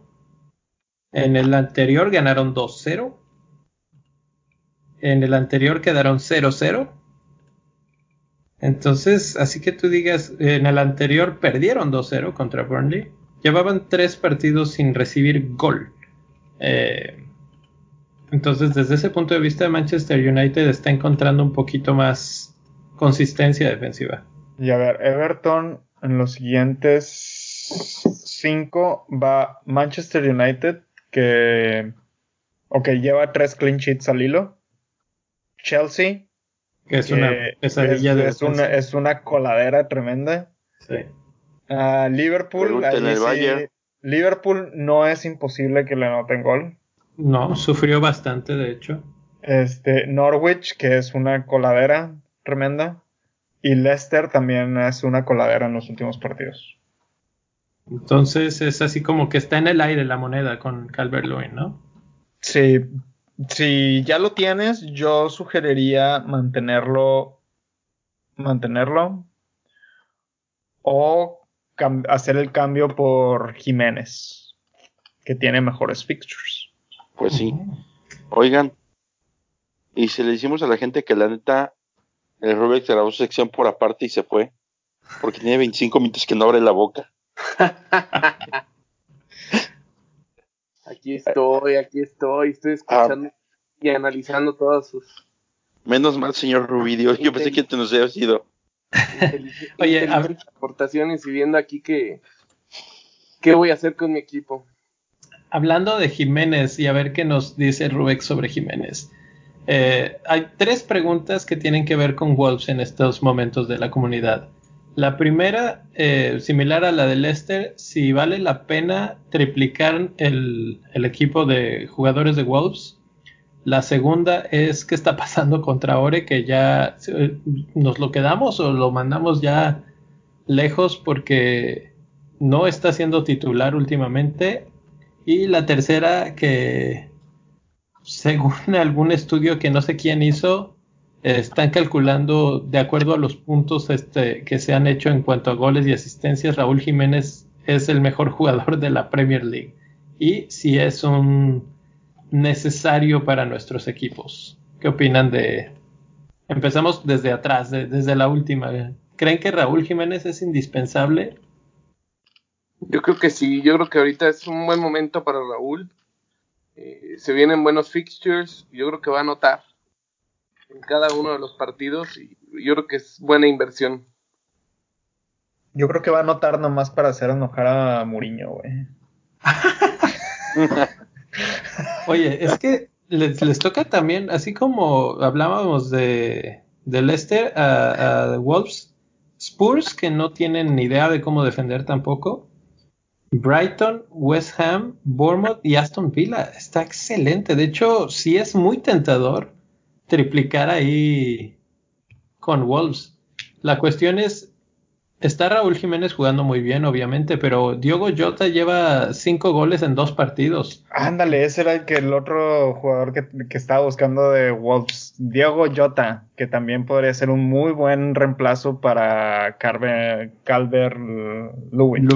En el anterior ganaron 2-0. En el anterior quedaron 0-0. Entonces, así que tú digas, en el anterior perdieron 2-0 contra Burnley. Llevaban tres partidos sin recibir gol. Eh, entonces, desde ese punto de vista, Manchester United está encontrando un poquito más consistencia defensiva. Y a ver, Everton en los siguientes cinco va Manchester United, que ok, lleva tres clean sheets al hilo. Chelsea, es una pesadilla de es una, es una coladera tremenda. Sí. Uh, Liverpool, Liverpool no es imposible que le anoten gol. No, sufrió bastante, de hecho. Este, Norwich, que es una coladera tremenda. Y Leicester también es una coladera en los últimos partidos. Entonces es así como que está en el aire la moneda con Calvert Lewin, ¿no? Sí, si ya lo tienes, yo sugeriría mantenerlo, mantenerlo o hacer el cambio por Jiménez, que tiene mejores fixtures. Pues sí. Oigan, y si le decimos a la gente que la neta, el Rubik grabó su sección por aparte y se fue, porque tiene 25 minutos que no abre la boca. Aquí estoy, aquí estoy, estoy escuchando y analizando todas sus. Menos mal, señor Rubidio, yo pensé que te nos había sido. Oye, aportaciones y viendo aquí que qué voy a hacer con mi equipo. Hablando de Jiménez y a ver qué nos dice Rubex sobre Jiménez. Eh, hay tres preguntas que tienen que ver con Wolves en estos momentos de la comunidad. La primera, eh, similar a la de Leicester, si vale la pena triplicar el, equipo de jugadores de Wolves. La segunda es qué está pasando contra Ore, que ya eh, nos lo quedamos o lo mandamos ya lejos porque no está siendo titular últimamente. Y la tercera, que según algún estudio que no sé quién hizo, están calculando de acuerdo a los puntos este, que se han hecho en cuanto a goles y asistencias, Raúl Jiménez es el mejor jugador de la Premier League y si es un necesario para nuestros equipos. ¿Qué opinan de... Empezamos desde atrás, desde la última. ¿Creen que Raúl Jiménez es indispensable? Yo creo que sí, yo creo que ahorita es un buen momento para Raúl. Eh, se vienen buenos fixtures, yo creo que va a anotar en cada uno de los partidos y yo creo que es buena inversión. Yo creo que va a anotar nomás para hacer enojar a Muriño, güey. Oye, es que les, toca también, así como hablábamos de, de Leicester a, Wolves, Spurs que no tienen ni idea de cómo defender tampoco. Brighton, West Ham, Bournemouth y Aston Villa. Está excelente. De hecho, sí es muy tentador triplicar ahí con Wolves. La cuestión es, está Raúl Jiménez jugando muy bien, obviamente, pero Diogo Jota lleva cinco goles en dos partidos. Ándale, ese era el, que el otro jugador que, estaba buscando de Wolves, Diogo Jota, que también podría ser un muy buen reemplazo para Calvert Lewin.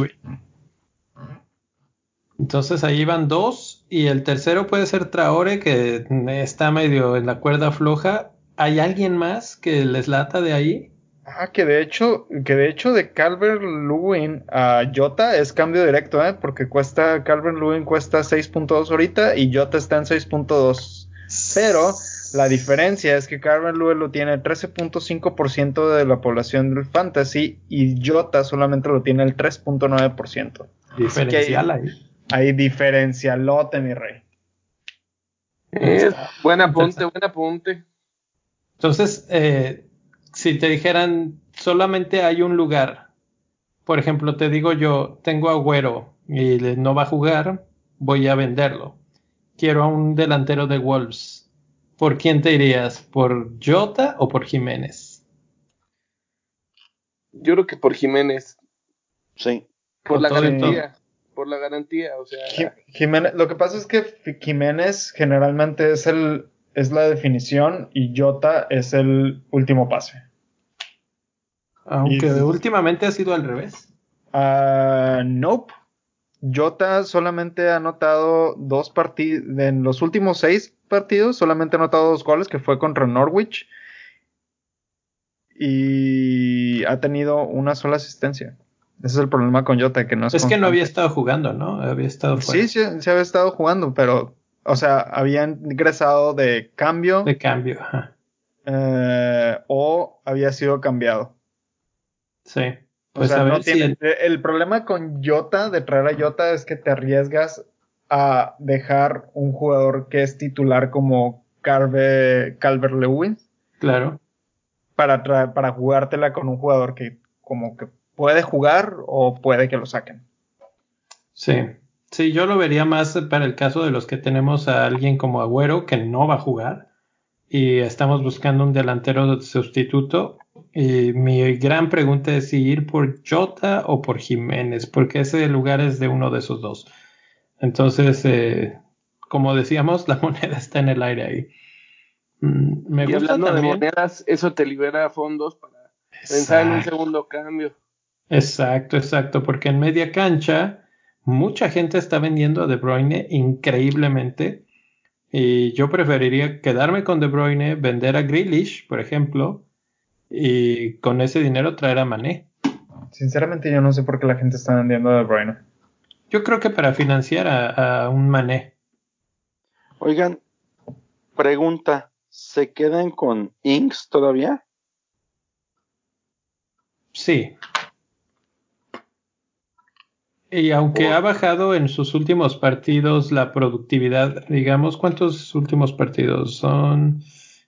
Entonces ahí van dos y el tercero puede ser Traore que está medio en la cuerda floja. ¿Hay alguien más que les lata de ahí? Ah, que de hecho, que de hecho de Calvert Lewin a Jota es cambio directo, ¿eh? Porque cuesta, Calvert Lewin cuesta 6.2 ahorita y Jota está en 6.2. Pero la diferencia es que Calvert Lewin lo tiene 13.5% de la población del fantasy y Jota solamente lo tiene el 3.9%. Diferencial ahí. Ahí diferencialote, mi rey. buen apunte, buen apunte. Entonces, eh, si te dijeran, solamente hay un lugar, por ejemplo, te digo yo, tengo agüero y no va a jugar, voy a venderlo. Quiero a un delantero de Wolves. ¿Por quién te irías? ¿Por Jota o por Jiménez? Yo creo que por Jiménez. Sí. Por la garantía por la garantía, o sea. Jiménez, lo que pasa es que Jiménez generalmente es el es la definición y Jota es el último pase. Aunque últimamente ha sido al revés. Uh, nope. Jota solamente ha anotado dos partidos, en los últimos seis partidos solamente ha anotado dos goles, que fue contra Norwich. Y ha tenido una sola asistencia. Ese es el problema con Jota, que no es. Es que no había estado jugando, ¿no? Había estado Sí, sí, sí había estado jugando, pero, o sea, había ingresado de cambio. De cambio, ajá. Eh, o había sido cambiado. Sí. Pues o sea, no tiene, el... problema con Jota, de traer a Jota, es que te arriesgas a dejar un jugador que es titular como Calvert Lewis. Claro. Para, para jugártela con un jugador que como que puede jugar o puede que lo saquen. Sí. Sí, yo lo vería más para el caso de los que tenemos a alguien como Agüero que no va a jugar y estamos buscando un delantero sustituto y mi gran pregunta es si ir por Jota o por Jiménez, porque ese lugar es de uno de esos dos. Entonces, eh, como decíamos, la moneda está en el aire ahí. Mm, me y hablando de monedas, eso te libera fondos para pensar en un segundo cambio. Exacto, exacto, porque en media cancha mucha gente está vendiendo a De Bruyne increíblemente. Y yo preferiría quedarme con De Bruyne, vender a Grealish, por ejemplo, y con ese dinero traer a Mané. Sinceramente yo no sé por qué la gente está vendiendo a De Bruyne. Yo creo que para financiar a, un Mané. Oigan, pregunta, ¿se quedan con Inks todavía? Sí. Y aunque ha bajado en sus últimos partidos la productividad, digamos, ¿cuántos últimos partidos? Son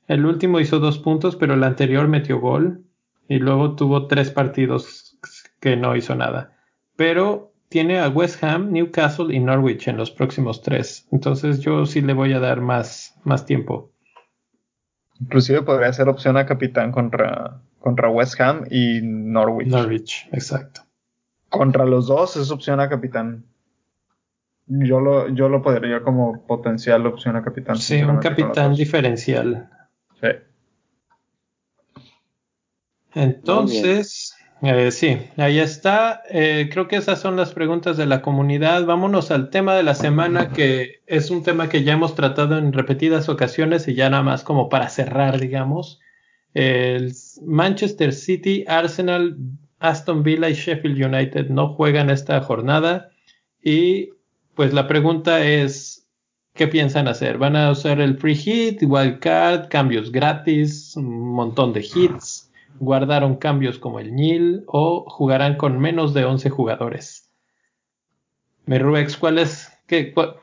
el último hizo dos puntos, pero el anterior metió gol y luego tuvo tres partidos que no hizo nada. Pero tiene a West Ham, Newcastle y Norwich en los próximos tres. Entonces yo sí le voy a dar más, más tiempo. Inclusive podría ser opción a capitán contra, contra West Ham y Norwich. Norwich, exacto. Contra los dos es opción a capitán. Yo lo, yo lo podría como potencial opción a capitán. Sí, un capitán diferencial. Sí. Entonces, eh, sí, ahí está. Eh, creo que esas son las preguntas de la comunidad. Vámonos al tema de la semana, que es un tema que ya hemos tratado en repetidas ocasiones y ya nada más como para cerrar, digamos. El Manchester City, Arsenal, Aston Villa y Sheffield United no juegan esta jornada. Y pues la pregunta es, ¿Qué piensan hacer? ¿Van a usar el free hit, wildcard, cambios gratis, un montón de hits? ¿Guardaron cambios como el nil o jugarán con menos de 11 jugadores? Meruex, ¿cuál es,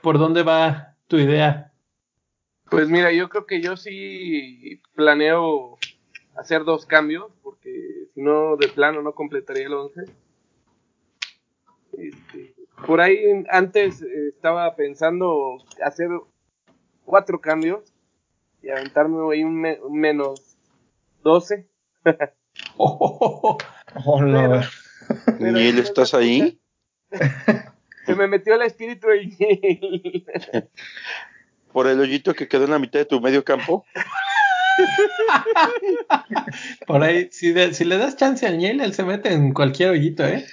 por dónde va tu idea? Pues mira, yo creo que yo sí planeo hacer dos cambios, porque si no, de plano no completaría el 11. Este, por ahí antes eh, estaba pensando hacer cuatro cambios y aventarme ahí un, menos 12. oh, oh, ¿estás ahí? Se me metió el espíritu de ¿Por el hoyito que quedó en la mitad de tu medio campo? Por ahí, si, si le das chance al Niel, él se mete en cualquier hoyito, ¿eh?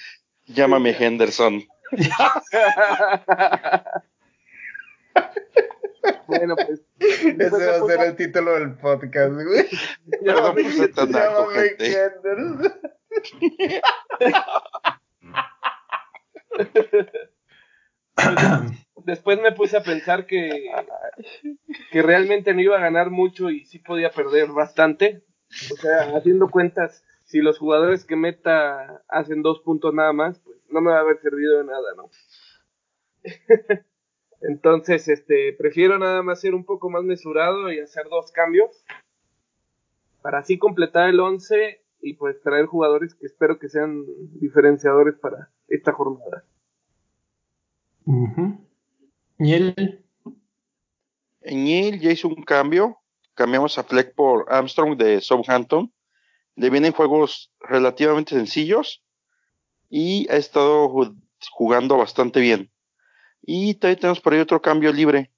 Llámame Henderson. bueno, pues. Ese va a ser el título del podcast, güey. Perdón por ser tan naco, gente. Después me puse a pensar que, que realmente no iba a ganar mucho y sí podía perder bastante. O sea, haciendo cuentas, si los jugadores que meta hacen dos puntos nada más, pues no me va a haber servido de nada, ¿no? Entonces, este, prefiero nada más ser un poco más mesurado y hacer dos cambios para así completar el 11 y pues traer jugadores que espero que sean diferenciadores para esta jornada. ¿Y él? En ya hizo un cambio, cambiamos a Fleck por Armstrong de Southampton le vienen juegos relativamente sencillos y ha estado jugando bastante bien. Y también tenemos por ahí otro cambio libre.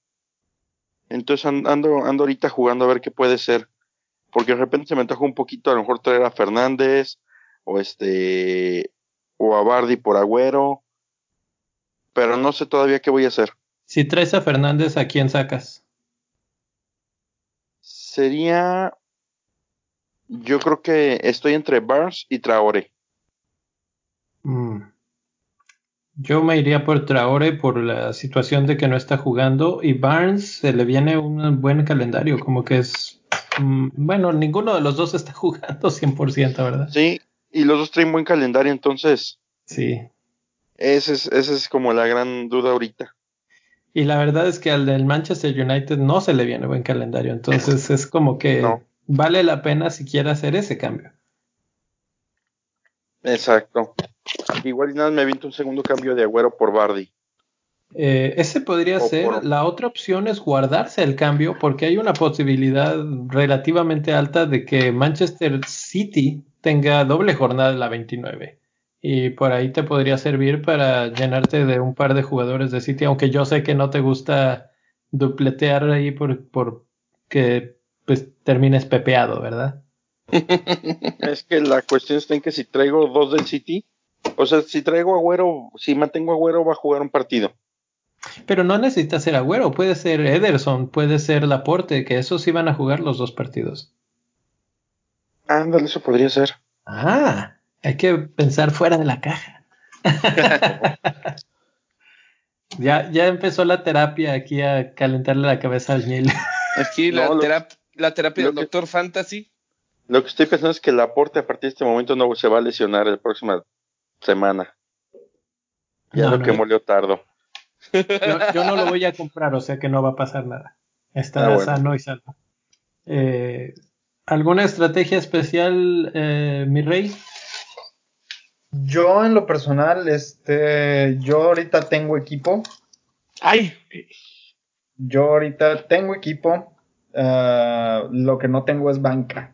Entonces ando, ando ahorita jugando a ver qué puede ser. Porque de repente se me antoja un poquito a lo mejor traer a Fernández o este o a Bardi por Agüero. Pero no sé todavía qué voy a hacer. Si traes a Fernández, ¿a quién sacas? Sería. Yo creo que estoy entre Barnes y Traore. Mm. Yo me iría por Traore por la situación de que no está jugando y Barnes se le viene un buen calendario, como que es... Mm, bueno, ninguno de los dos está jugando 100%, ¿verdad? Sí, y los dos traen buen calendario, entonces... Sí. Esa es, esa es como la gran duda ahorita. Y la verdad es que al del Manchester United no se le viene buen calendario, entonces es como que vale la pena siquiera hacer ese cambio. Exacto. Igual y nada me aviento un segundo cambio de Agüero por Bardi. Eh, ese podría ser. La otra opción es guardarse el cambio porque hay una posibilidad relativamente alta de que Manchester City tenga doble jornada la 29. Y por ahí te podría servir para llenarte de un par de jugadores de City, aunque yo sé que no te gusta dupletear ahí por, por que pues termines pepeado, ¿verdad? es que la cuestión está en que si traigo dos del City, o sea, si traigo Agüero, si mantengo Agüero, va a jugar un partido. Pero no necesita ser Agüero, puede ser Ederson, puede ser Laporte, que esos sí van a jugar los dos partidos. Ándale, eso podría ser. Ah, hay que pensar fuera de la caja. ya, ya empezó la terapia aquí a calentarle la cabeza al Neil. Aquí la, la terapia del Doctor Fantasy. Lo que estoy pensando es que el aporte a partir de este momento no se va a lesionar la próxima semana. Ya lo que molió tardo. Yo, no lo voy a comprar, o sea que no va a pasar nada. Está ah, sano y salvo. Eh, ¿Alguna estrategia especial, eh, mi rey? Yo en lo personal, este, yo ahorita tengo equipo. ¡Ay! Yo ahorita tengo equipo. Ah, lo que no tengo es banca.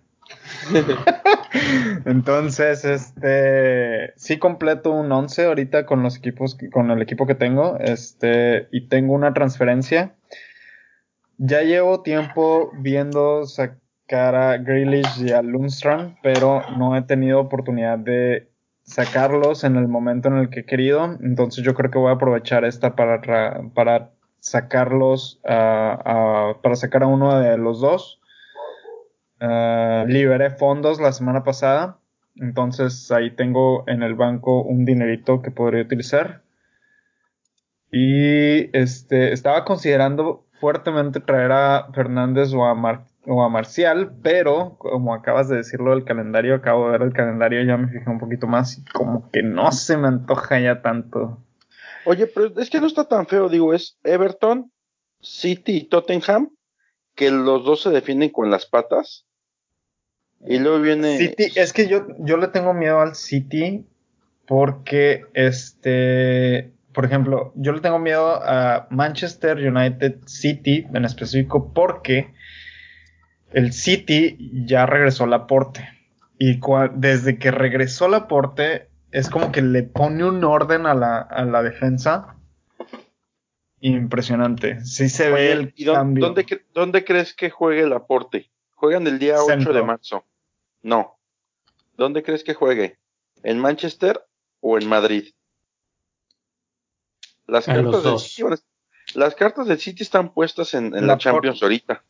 Entonces, este, sí completo un 11 ahorita con los equipos, con el equipo que tengo, este, y tengo una transferencia. Ya llevo tiempo viendo sacar a Grealish y a Lundström, pero no he tenido oportunidad de sacarlos en el momento en el que he querido. Entonces yo creo que voy a aprovechar esta para, para sacarlos, para sacar a uno de los dos Ah, liberé fondos la semana pasada, entonces ahí tengo en el banco un dinerito que podría utilizar. Y este, estaba considerando fuertemente traer a Fernández o a, o a Marcial, pero como acabas de decirlo del calendario, acabo de ver el calendario, ya me fijé un poquito más y como que no se me antoja ya tanto. Oye, pero es que no está tan feo, digo, es Everton, City y Tottenham, que los dos se defienden con las patas. Y luego viene. City, es que yo, yo le tengo miedo al City porque, este, por ejemplo, yo le tengo miedo a Manchester United City en específico porque el City ya regresó al aporte. Y desde que regresó al aporte, es como que le pone un orden a la, a la defensa. Impresionante. Sí se ve el cambio. ¿dónde, ¿Dónde crees que juegue el aporte? Juegan el día 8 de marzo. No. ¿Dónde crees que juegue? ¿En Manchester o en Madrid? Las cartas, del City, las cartas del City están puestas en, la, Champions ahorita.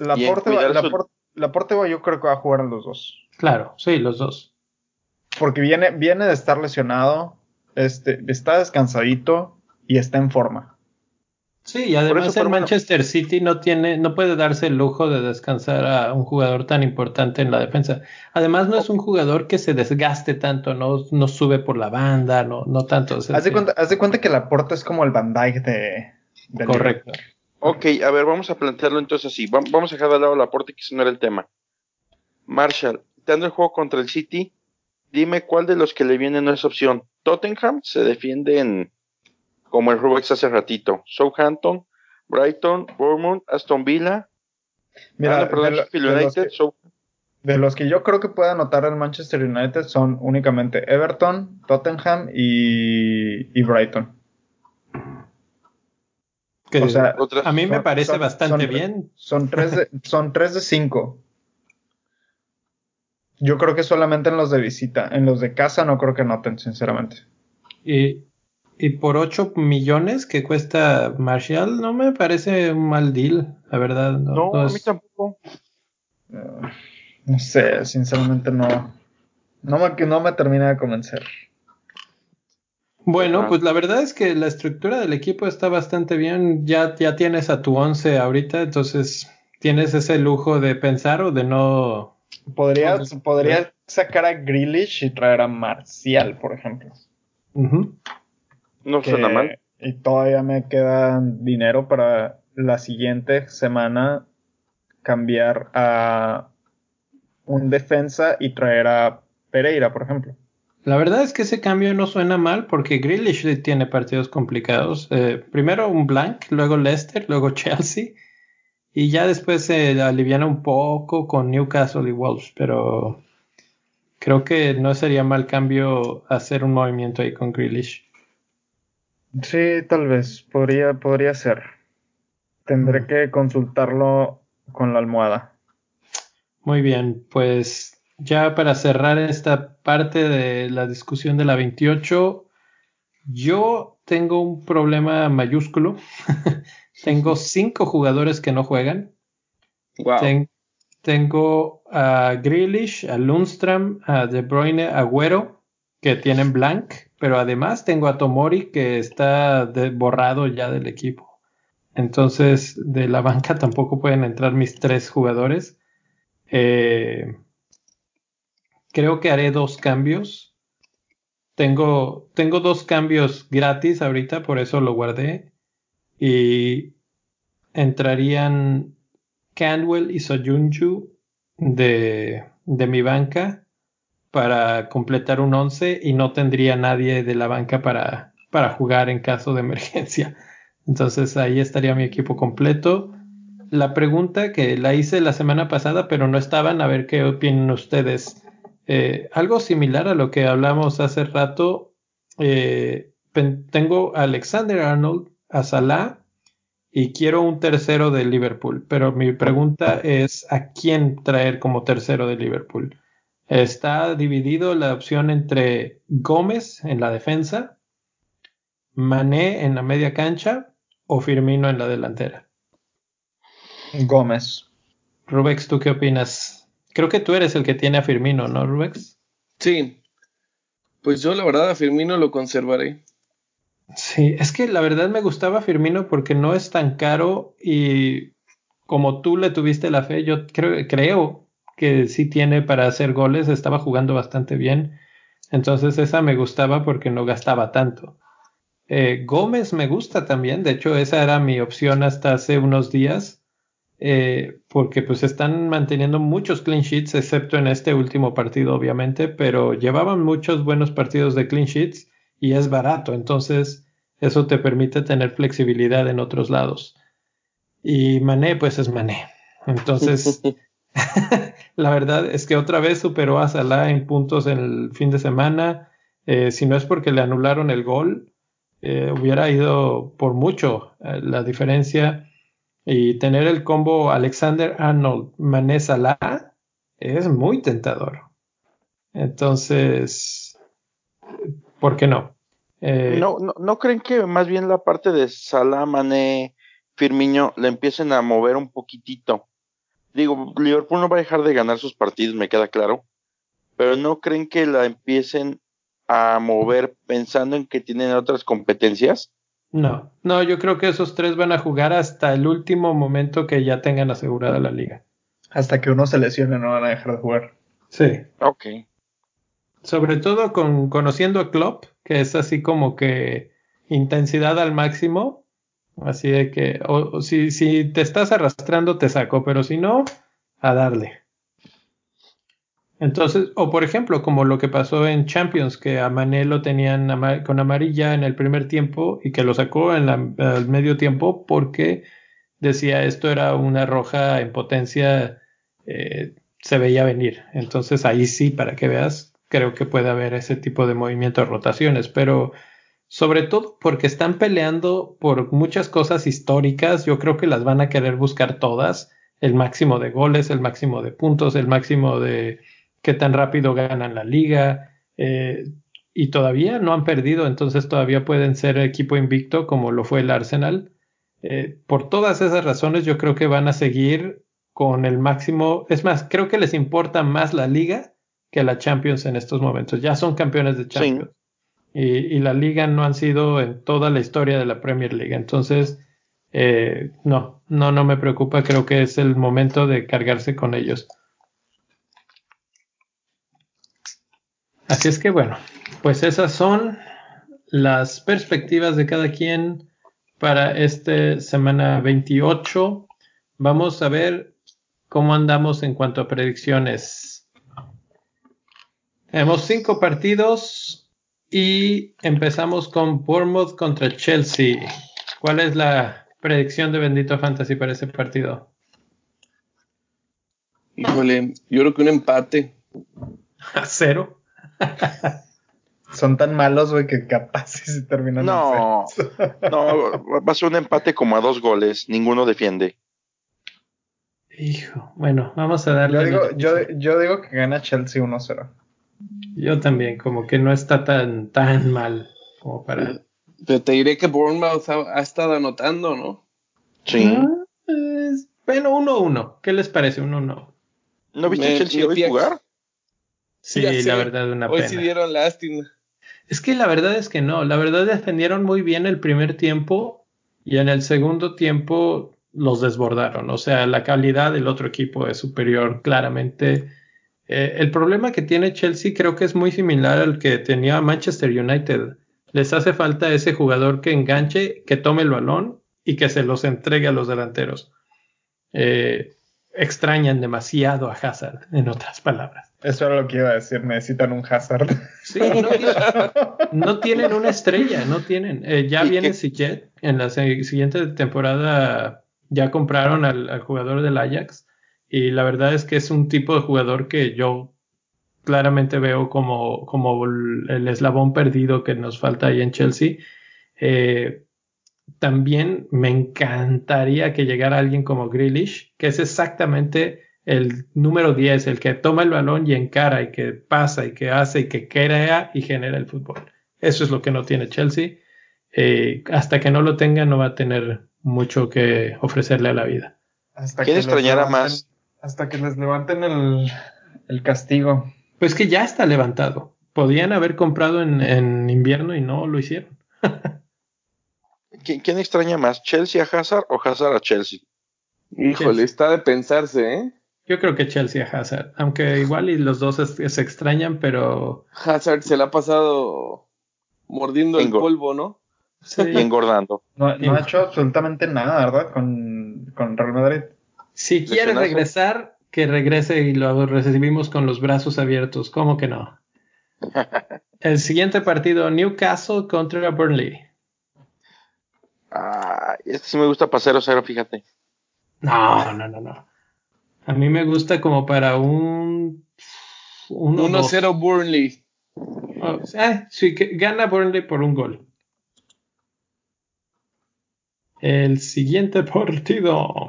La Porte, va, la, yo creo que va a jugar en los dos. Claro, sí, los dos. Porque viene, viene de estar lesionado, este, está descansadito y está en forma. Sí, y además el Manchester City no tiene, no puede darse el lujo de descansar a un jugador tan importante en la defensa. Además, no es un jugador que se desgaste tanto, no, no sube por la banda, no, no tanto. haz, de cuenta, haz de cuenta que la porta es como el Van Dyke de, Correcto. Ok, a ver, vamos a plantearlo entonces así. Vamos a dejar de lado la porta, que ese no era el tema. Marshall, dando el juego contra el City, dime cuál de los que le viene no es opción. Tottenham se defiende en como el Rubex hace ratito. Southampton, Brighton, Bournemouth, Aston Villa. Mira, de, los que, yo creo que pueda anotar el Manchester United son únicamente Everton, Tottenham y, Brighton. O sea, a mí me parece bastante bien. Son tres, de, son tres de cinco. Yo creo que solamente en los de visita. En los de casa no creo que anoten, sinceramente. Y y por 8 millones que cuesta Marshall, no me parece un mal deal, la verdad. No, a mí tampoco. no sé, sinceramente no. No me, no me termina de convencer. Bueno, pues la verdad es que la estructura del equipo está bastante bien. Ya, ya tienes a tu 11 ahorita, entonces tienes ese lujo de pensar o de no. Podría, podría sacar a Grealish y traer a Marcial, por ejemplo. No suena mal. Y todavía me queda dinero para la siguiente semana cambiar a un defensa y traer a Pereira, por ejemplo. La verdad es que ese cambio no suena mal porque Grealish tiene partidos complicados. Eh, primero un blank, luego Leicester, luego Chelsea. Y ya después se aliviana un poco con Newcastle y Wolves. Pero creo que no sería mal cambio hacer un movimiento ahí con Grealish. Sí, tal vez. Podría, podría ser. Tendré que consultarlo con la almohada. Muy bien, pues ya para cerrar esta parte de la discusión de la 28, yo tengo un problema mayúsculo. tengo cinco jugadores que no juegan. tengo a Grealish, a Lundstrom, a De Bruyne, a Agüero, que tienen blank, pero además tengo a Tomori, que está borrado ya del equipo. Entonces, de la banca tampoco pueden entrar mis tres jugadores. Eh, creo que haré dos cambios. Tengo, tengo dos cambios gratis ahorita, por eso lo guardé. Y entrarían Canwell y Soyunju de, de mi banca para completar un 11 y no tendría nadie de la banca para, para jugar en caso de emergencia. Entonces ahí estaría mi equipo completo. La pregunta que la hice la semana pasada, pero no estaban, a ver qué opinan ustedes. Eh, algo similar a lo que hablamos hace rato, eh, tengo a Alexander Arnold, a Salah y quiero un tercero de Liverpool, pero mi pregunta es ¿a quién traer como tercero de Liverpool? Está dividido la opción entre Gómez en la defensa, Mané en la media cancha o Firmino en la delantera. Gómez. Rubex, ¿tú qué opinas? Creo que tú eres el que tiene a Firmino, ¿no, Rubex? Sí. Pues yo la verdad a Firmino lo conservaré. Sí, es que la verdad me gustaba Firmino porque no es tan caro y como tú le tuviste la fe, yo creo, creo que sí tiene para hacer goles, estaba jugando bastante bien. Entonces esa me gustaba porque no gastaba tanto. Eh, Gómez me gusta también, de hecho esa era mi opción hasta hace unos días eh, porque pues están manteniendo muchos clean sheets, excepto en este último partido, obviamente, pero llevaban muchos buenos partidos de clean sheets y es barato, entonces eso te permite tener flexibilidad en otros lados. Y Mané, pues es Mané. Entonces, la verdad es que otra vez superó a Salah en puntos en el fin de semana. Eh, si no es porque le anularon el gol, eh, hubiera ido por mucho la diferencia y tener el combo Alexander Arnold Mané Salah es muy tentador. Entonces, ¿por qué no? Eh, no, no? ¿No creen que más bien la parte de Salah, Mané, Firmino le empiecen a mover un poquitito? Digo, Liverpool no va a dejar de ganar sus partidos, me queda claro. Pero ¿no creen que la empiecen a mover pensando en que tienen otras competencias? No, no, yo creo que esos tres van a jugar hasta el último momento que ya tengan asegurada la liga. Hasta que uno se lesione no van a dejar de jugar. Sí. Ok. Sobre todo con conociendo a Klopp, que es así como que intensidad al máximo. Así de que o, si, si te estás arrastrando te saco, pero si no, a darle. Entonces, o por ejemplo, como lo que pasó en Champions, que a Mané lo tenían con amarilla en el primer tiempo y que lo sacó en el medio tiempo porque decía esto era una roja en potencia, eh, se veía venir. Entonces ahí sí, para que veas, creo que puede haber ese tipo de movimientos, rotaciones, pero sobre todo porque están peleando por muchas cosas históricas, yo creo que las van a querer buscar todas, el máximo de goles, el máximo de puntos, el máximo de qué tan rápido ganan la liga. Eh, y todavía no han perdido, entonces todavía pueden ser equipo invicto como lo fue el Arsenal. Eh, por todas esas razones yo creo que van a seguir con el máximo, es más, creo que les importa más la liga que la Champions en estos momentos. Ya son campeones de Champions. Y, la liga no han sido en toda la historia de la Premier League. Entonces, eh, no, no, no me preocupa. Creo que es el momento de cargarse con ellos. Así es que bueno, pues esas son las perspectivas de cada quien para esta semana 28. Vamos a ver cómo andamos en cuanto a predicciones. Tenemos cinco partidos y empezamos con Bournemouth contra Chelsea. ¿Cuál es la predicción de Bendito Fantasy para ese partido? Híjole, yo creo que un empate. ¿A cero? Son tan malos, güey, que capaz se terminan. No, no, va a ser un empate como a dos goles. Ninguno defiende. Hijo, bueno, vamos a darle. Yo digo, yo, yo digo que gana Chelsea 1-0. Yo también, como que no está tan, tan mal como para. Pero te diré que Bournemouth ha, estado anotando, ¿no? Sí. Ah, bueno, 1-1. ¿Qué les parece? 1-1. ¿No viste Chelsea hoy jugar? Sí, la verdad, una Hoy pena. sí dieron lástima. Es que la verdad es que no. La verdad defendieron muy bien el primer tiempo y en el segundo tiempo los desbordaron. O sea, la calidad del otro equipo es superior claramente. Eh, el problema que tiene Chelsea creo que es muy similar al que tenía Manchester United. Les hace falta ese jugador que enganche, que tome el balón y que se los entregue a los delanteros. Eh, extrañan demasiado a Hazard, en otras palabras. Eso era lo que iba a decir, necesitan un Hazard. Sí, no, tienen una estrella, no tienen. Eh, ya viene Sijet, en la siguiente temporada ya compraron al, jugador del Ajax y la verdad es que es un tipo de jugador que yo claramente veo como, como el eslabón perdido que nos falta ahí en Chelsea. Eh, también me encantaría que llegara alguien como Grealish, que es exactamente el número 10, el que toma el balón y encara y que pasa y que hace y que crea y genera el fútbol. Eso es lo que no tiene Chelsea. Eh, hasta que no lo tenga no va a tener mucho que ofrecerle a la vida. Hasta ¿Quién extrañará más? Hasta que les levanten el, el, castigo. Pues que ya está levantado. Podían haber comprado en, en invierno y no lo hicieron. ¿Quién, extraña más? ¿Chelsea a Hazard o Hazard a Chelsea? Híjole, está de pensarse, ¿eh? Yo creo que Chelsea a Hazard, aunque igual y los dos se, extrañan, pero... Hazard se le ha pasado mordiendo el polvo, ¿no? Sí. Y engordando. No, ha hecho absolutamente nada, ¿verdad? Con, con Real Madrid. Si quiere regresar, que regrese y lo recibimos con los brazos abiertos. ¿Cómo que no? el siguiente partido, Newcastle contra Burnley. Ah, este sí me gusta para 0-0, fíjate. No, no, no, no. A mí me gusta como para un 1-0 Burnley. Oh, sí, gana Burnley por un gol. El siguiente partido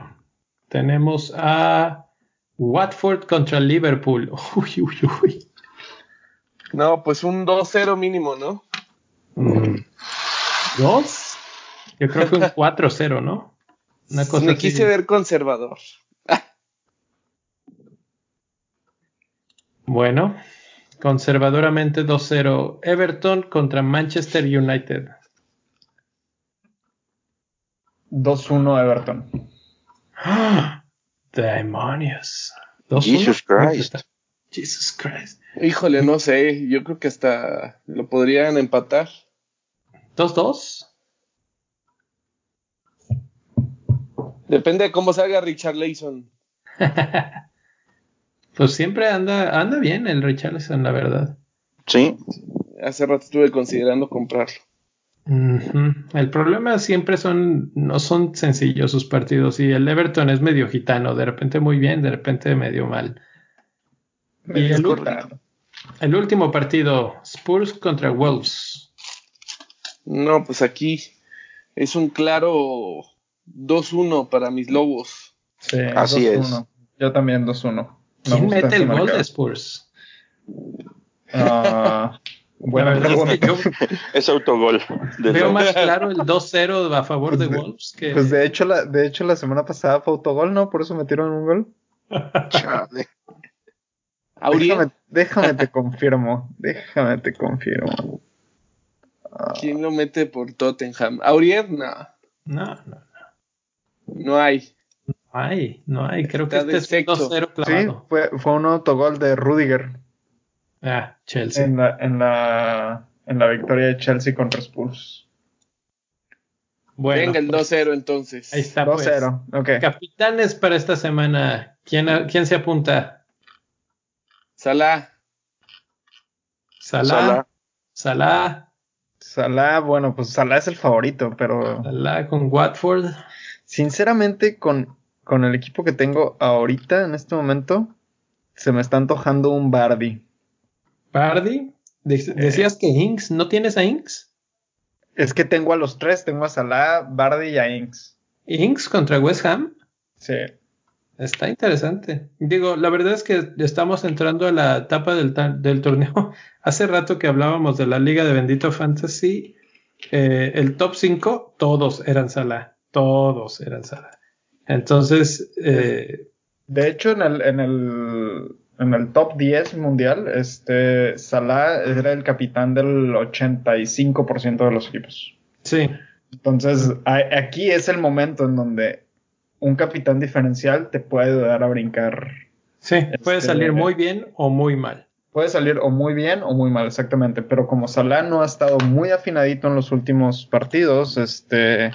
tenemos a Watford contra Liverpool. Uy, uy, uy. No, pues un 2-0 mínimo, ¿no? Mm. ¿Dos? Yo creo que un 4-0, ¿no? Una cosa Me quise ver conservador. Bueno, conservadoramente 2-0. Everton contra Manchester United. 2-1 Everton. ¡Ah! ¡Demonios! Jesus Christ. Jesus Christ. Híjole, no sé. Yo creo que hasta lo podrían empatar. ¿2-2? Depende de cómo salga Richard Layson. pues siempre anda, anda bien el Richard Layson, la verdad. Sí. Hace rato estuve considerando comprarlo. El problema siempre son, no son sencillos sus partidos y el Everton es medio gitano, de repente muy bien, de repente medio mal. y el, el, último partido, Spurs contra Wolves. No, pues aquí es un claro 2-1 para mis lobos. Sí, así es. Yo también 2-1. ¿Quién mete el gol de Spurs? Uh, Buena pregunta. Es, autogol. Veo más claro el 2-0 a favor de pues Wolves que. Pues de hecho, la, de hecho, la semana pasada fue autogol, ¿no? Por eso metieron un gol. Chale. Déjame, déjame te confirmo. Déjame te confirmo. ¿Quién lo mete por Tottenham? ¿Aurier? No. No, no, no. No hay. No hay, no hay. Creo que este es 2-0 clavado. Sí, fue, fue un autogol de Rudiger. Ah, Chelsea. En la, en la, en la victoria de Chelsea contra Spurs. Bueno, Venga el 2-0 pues, entonces. Ahí está. 2-0, pues. ok. Capitanes para esta semana. ¿Quién, ¿Quién se apunta? Salah. Salah. Salah. Salah, bueno, pues Salah es el favorito, pero. Salah con Watford. Sinceramente, con, con el equipo que tengo ahorita, en este momento, se me está antojando un Bardi. ¿Bardi? Decías que Inks, ¿no tienes a Inks? Es que tengo a los tres, tengo a Salah, Bardi y a Inks. ¿Inks contra West Ham? Sí. Está interesante. Digo, la verdad es que estamos entrando a la etapa del, del torneo. Hace rato que hablábamos de la Liga de Bendito Fantasy, eh, el top 5, todos eran Salah. Todos eran Salah. Entonces. Eh, de hecho, en el, en el, en el top 10 mundial, este, Salah era el capitán del 85% de los equipos. Sí. Entonces, aquí es el momento en donde un capitán diferencial te puede ayudar a brincar. Sí, puede este, salir muy bien o muy mal. Puede salir o muy bien o muy mal, exactamente. Pero como Salah no ha estado muy afinadito en los últimos partidos, este.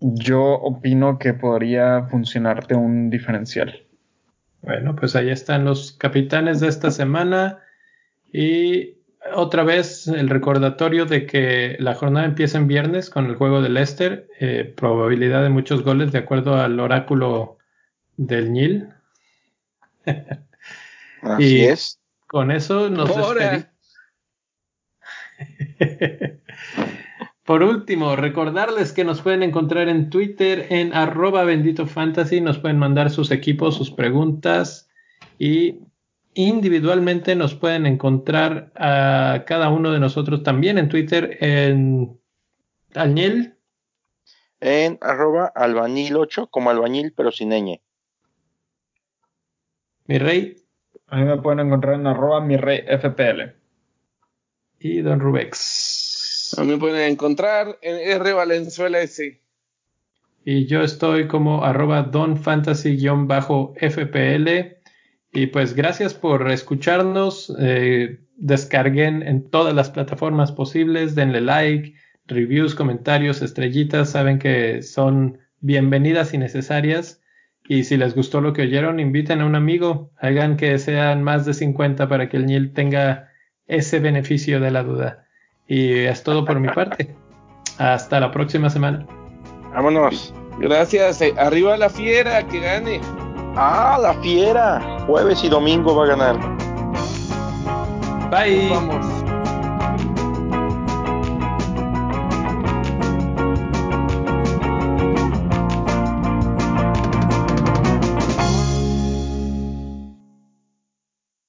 Yo opino que podría funcionarte un diferencial. Bueno, pues ahí están los capitanes de esta semana. Y otra vez el recordatorio de que la jornada empieza en viernes con el juego de Leicester, eh, probabilidad de muchos goles de acuerdo al oráculo del Nil. Así es. Con eso nos despedimos. Por último, recordarles que nos pueden encontrar en Twitter en arroba bendito fantasy, nos pueden mandar sus equipos, sus preguntas y individualmente nos pueden encontrar a cada uno de nosotros también en Twitter en Alñel. En arroba albañil8 como albañil pero sin ñ. Mi rey. A mí me pueden encontrar en arroba mi rey FPL. Y Don Rubex. A mí me pueden encontrar en R Valenzuela S. Y yo estoy como arroba Don Fantasy-FPL. Y pues gracias por escucharnos. Eh, descarguen en todas las plataformas posibles. Denle like, reviews, comentarios, estrellitas. Saben que son bienvenidas y necesarias. Y si les gustó lo que oyeron, inviten a un amigo. Hagan que sean más de 50 para que el NIL tenga ese beneficio de la duda. Y es todo por mi parte. Hasta la próxima semana. Vámonos. Gracias. Eh, arriba la fiera, que gane. Ah, la fiera. Jueves y domingo va a ganar. Bye. Vamos.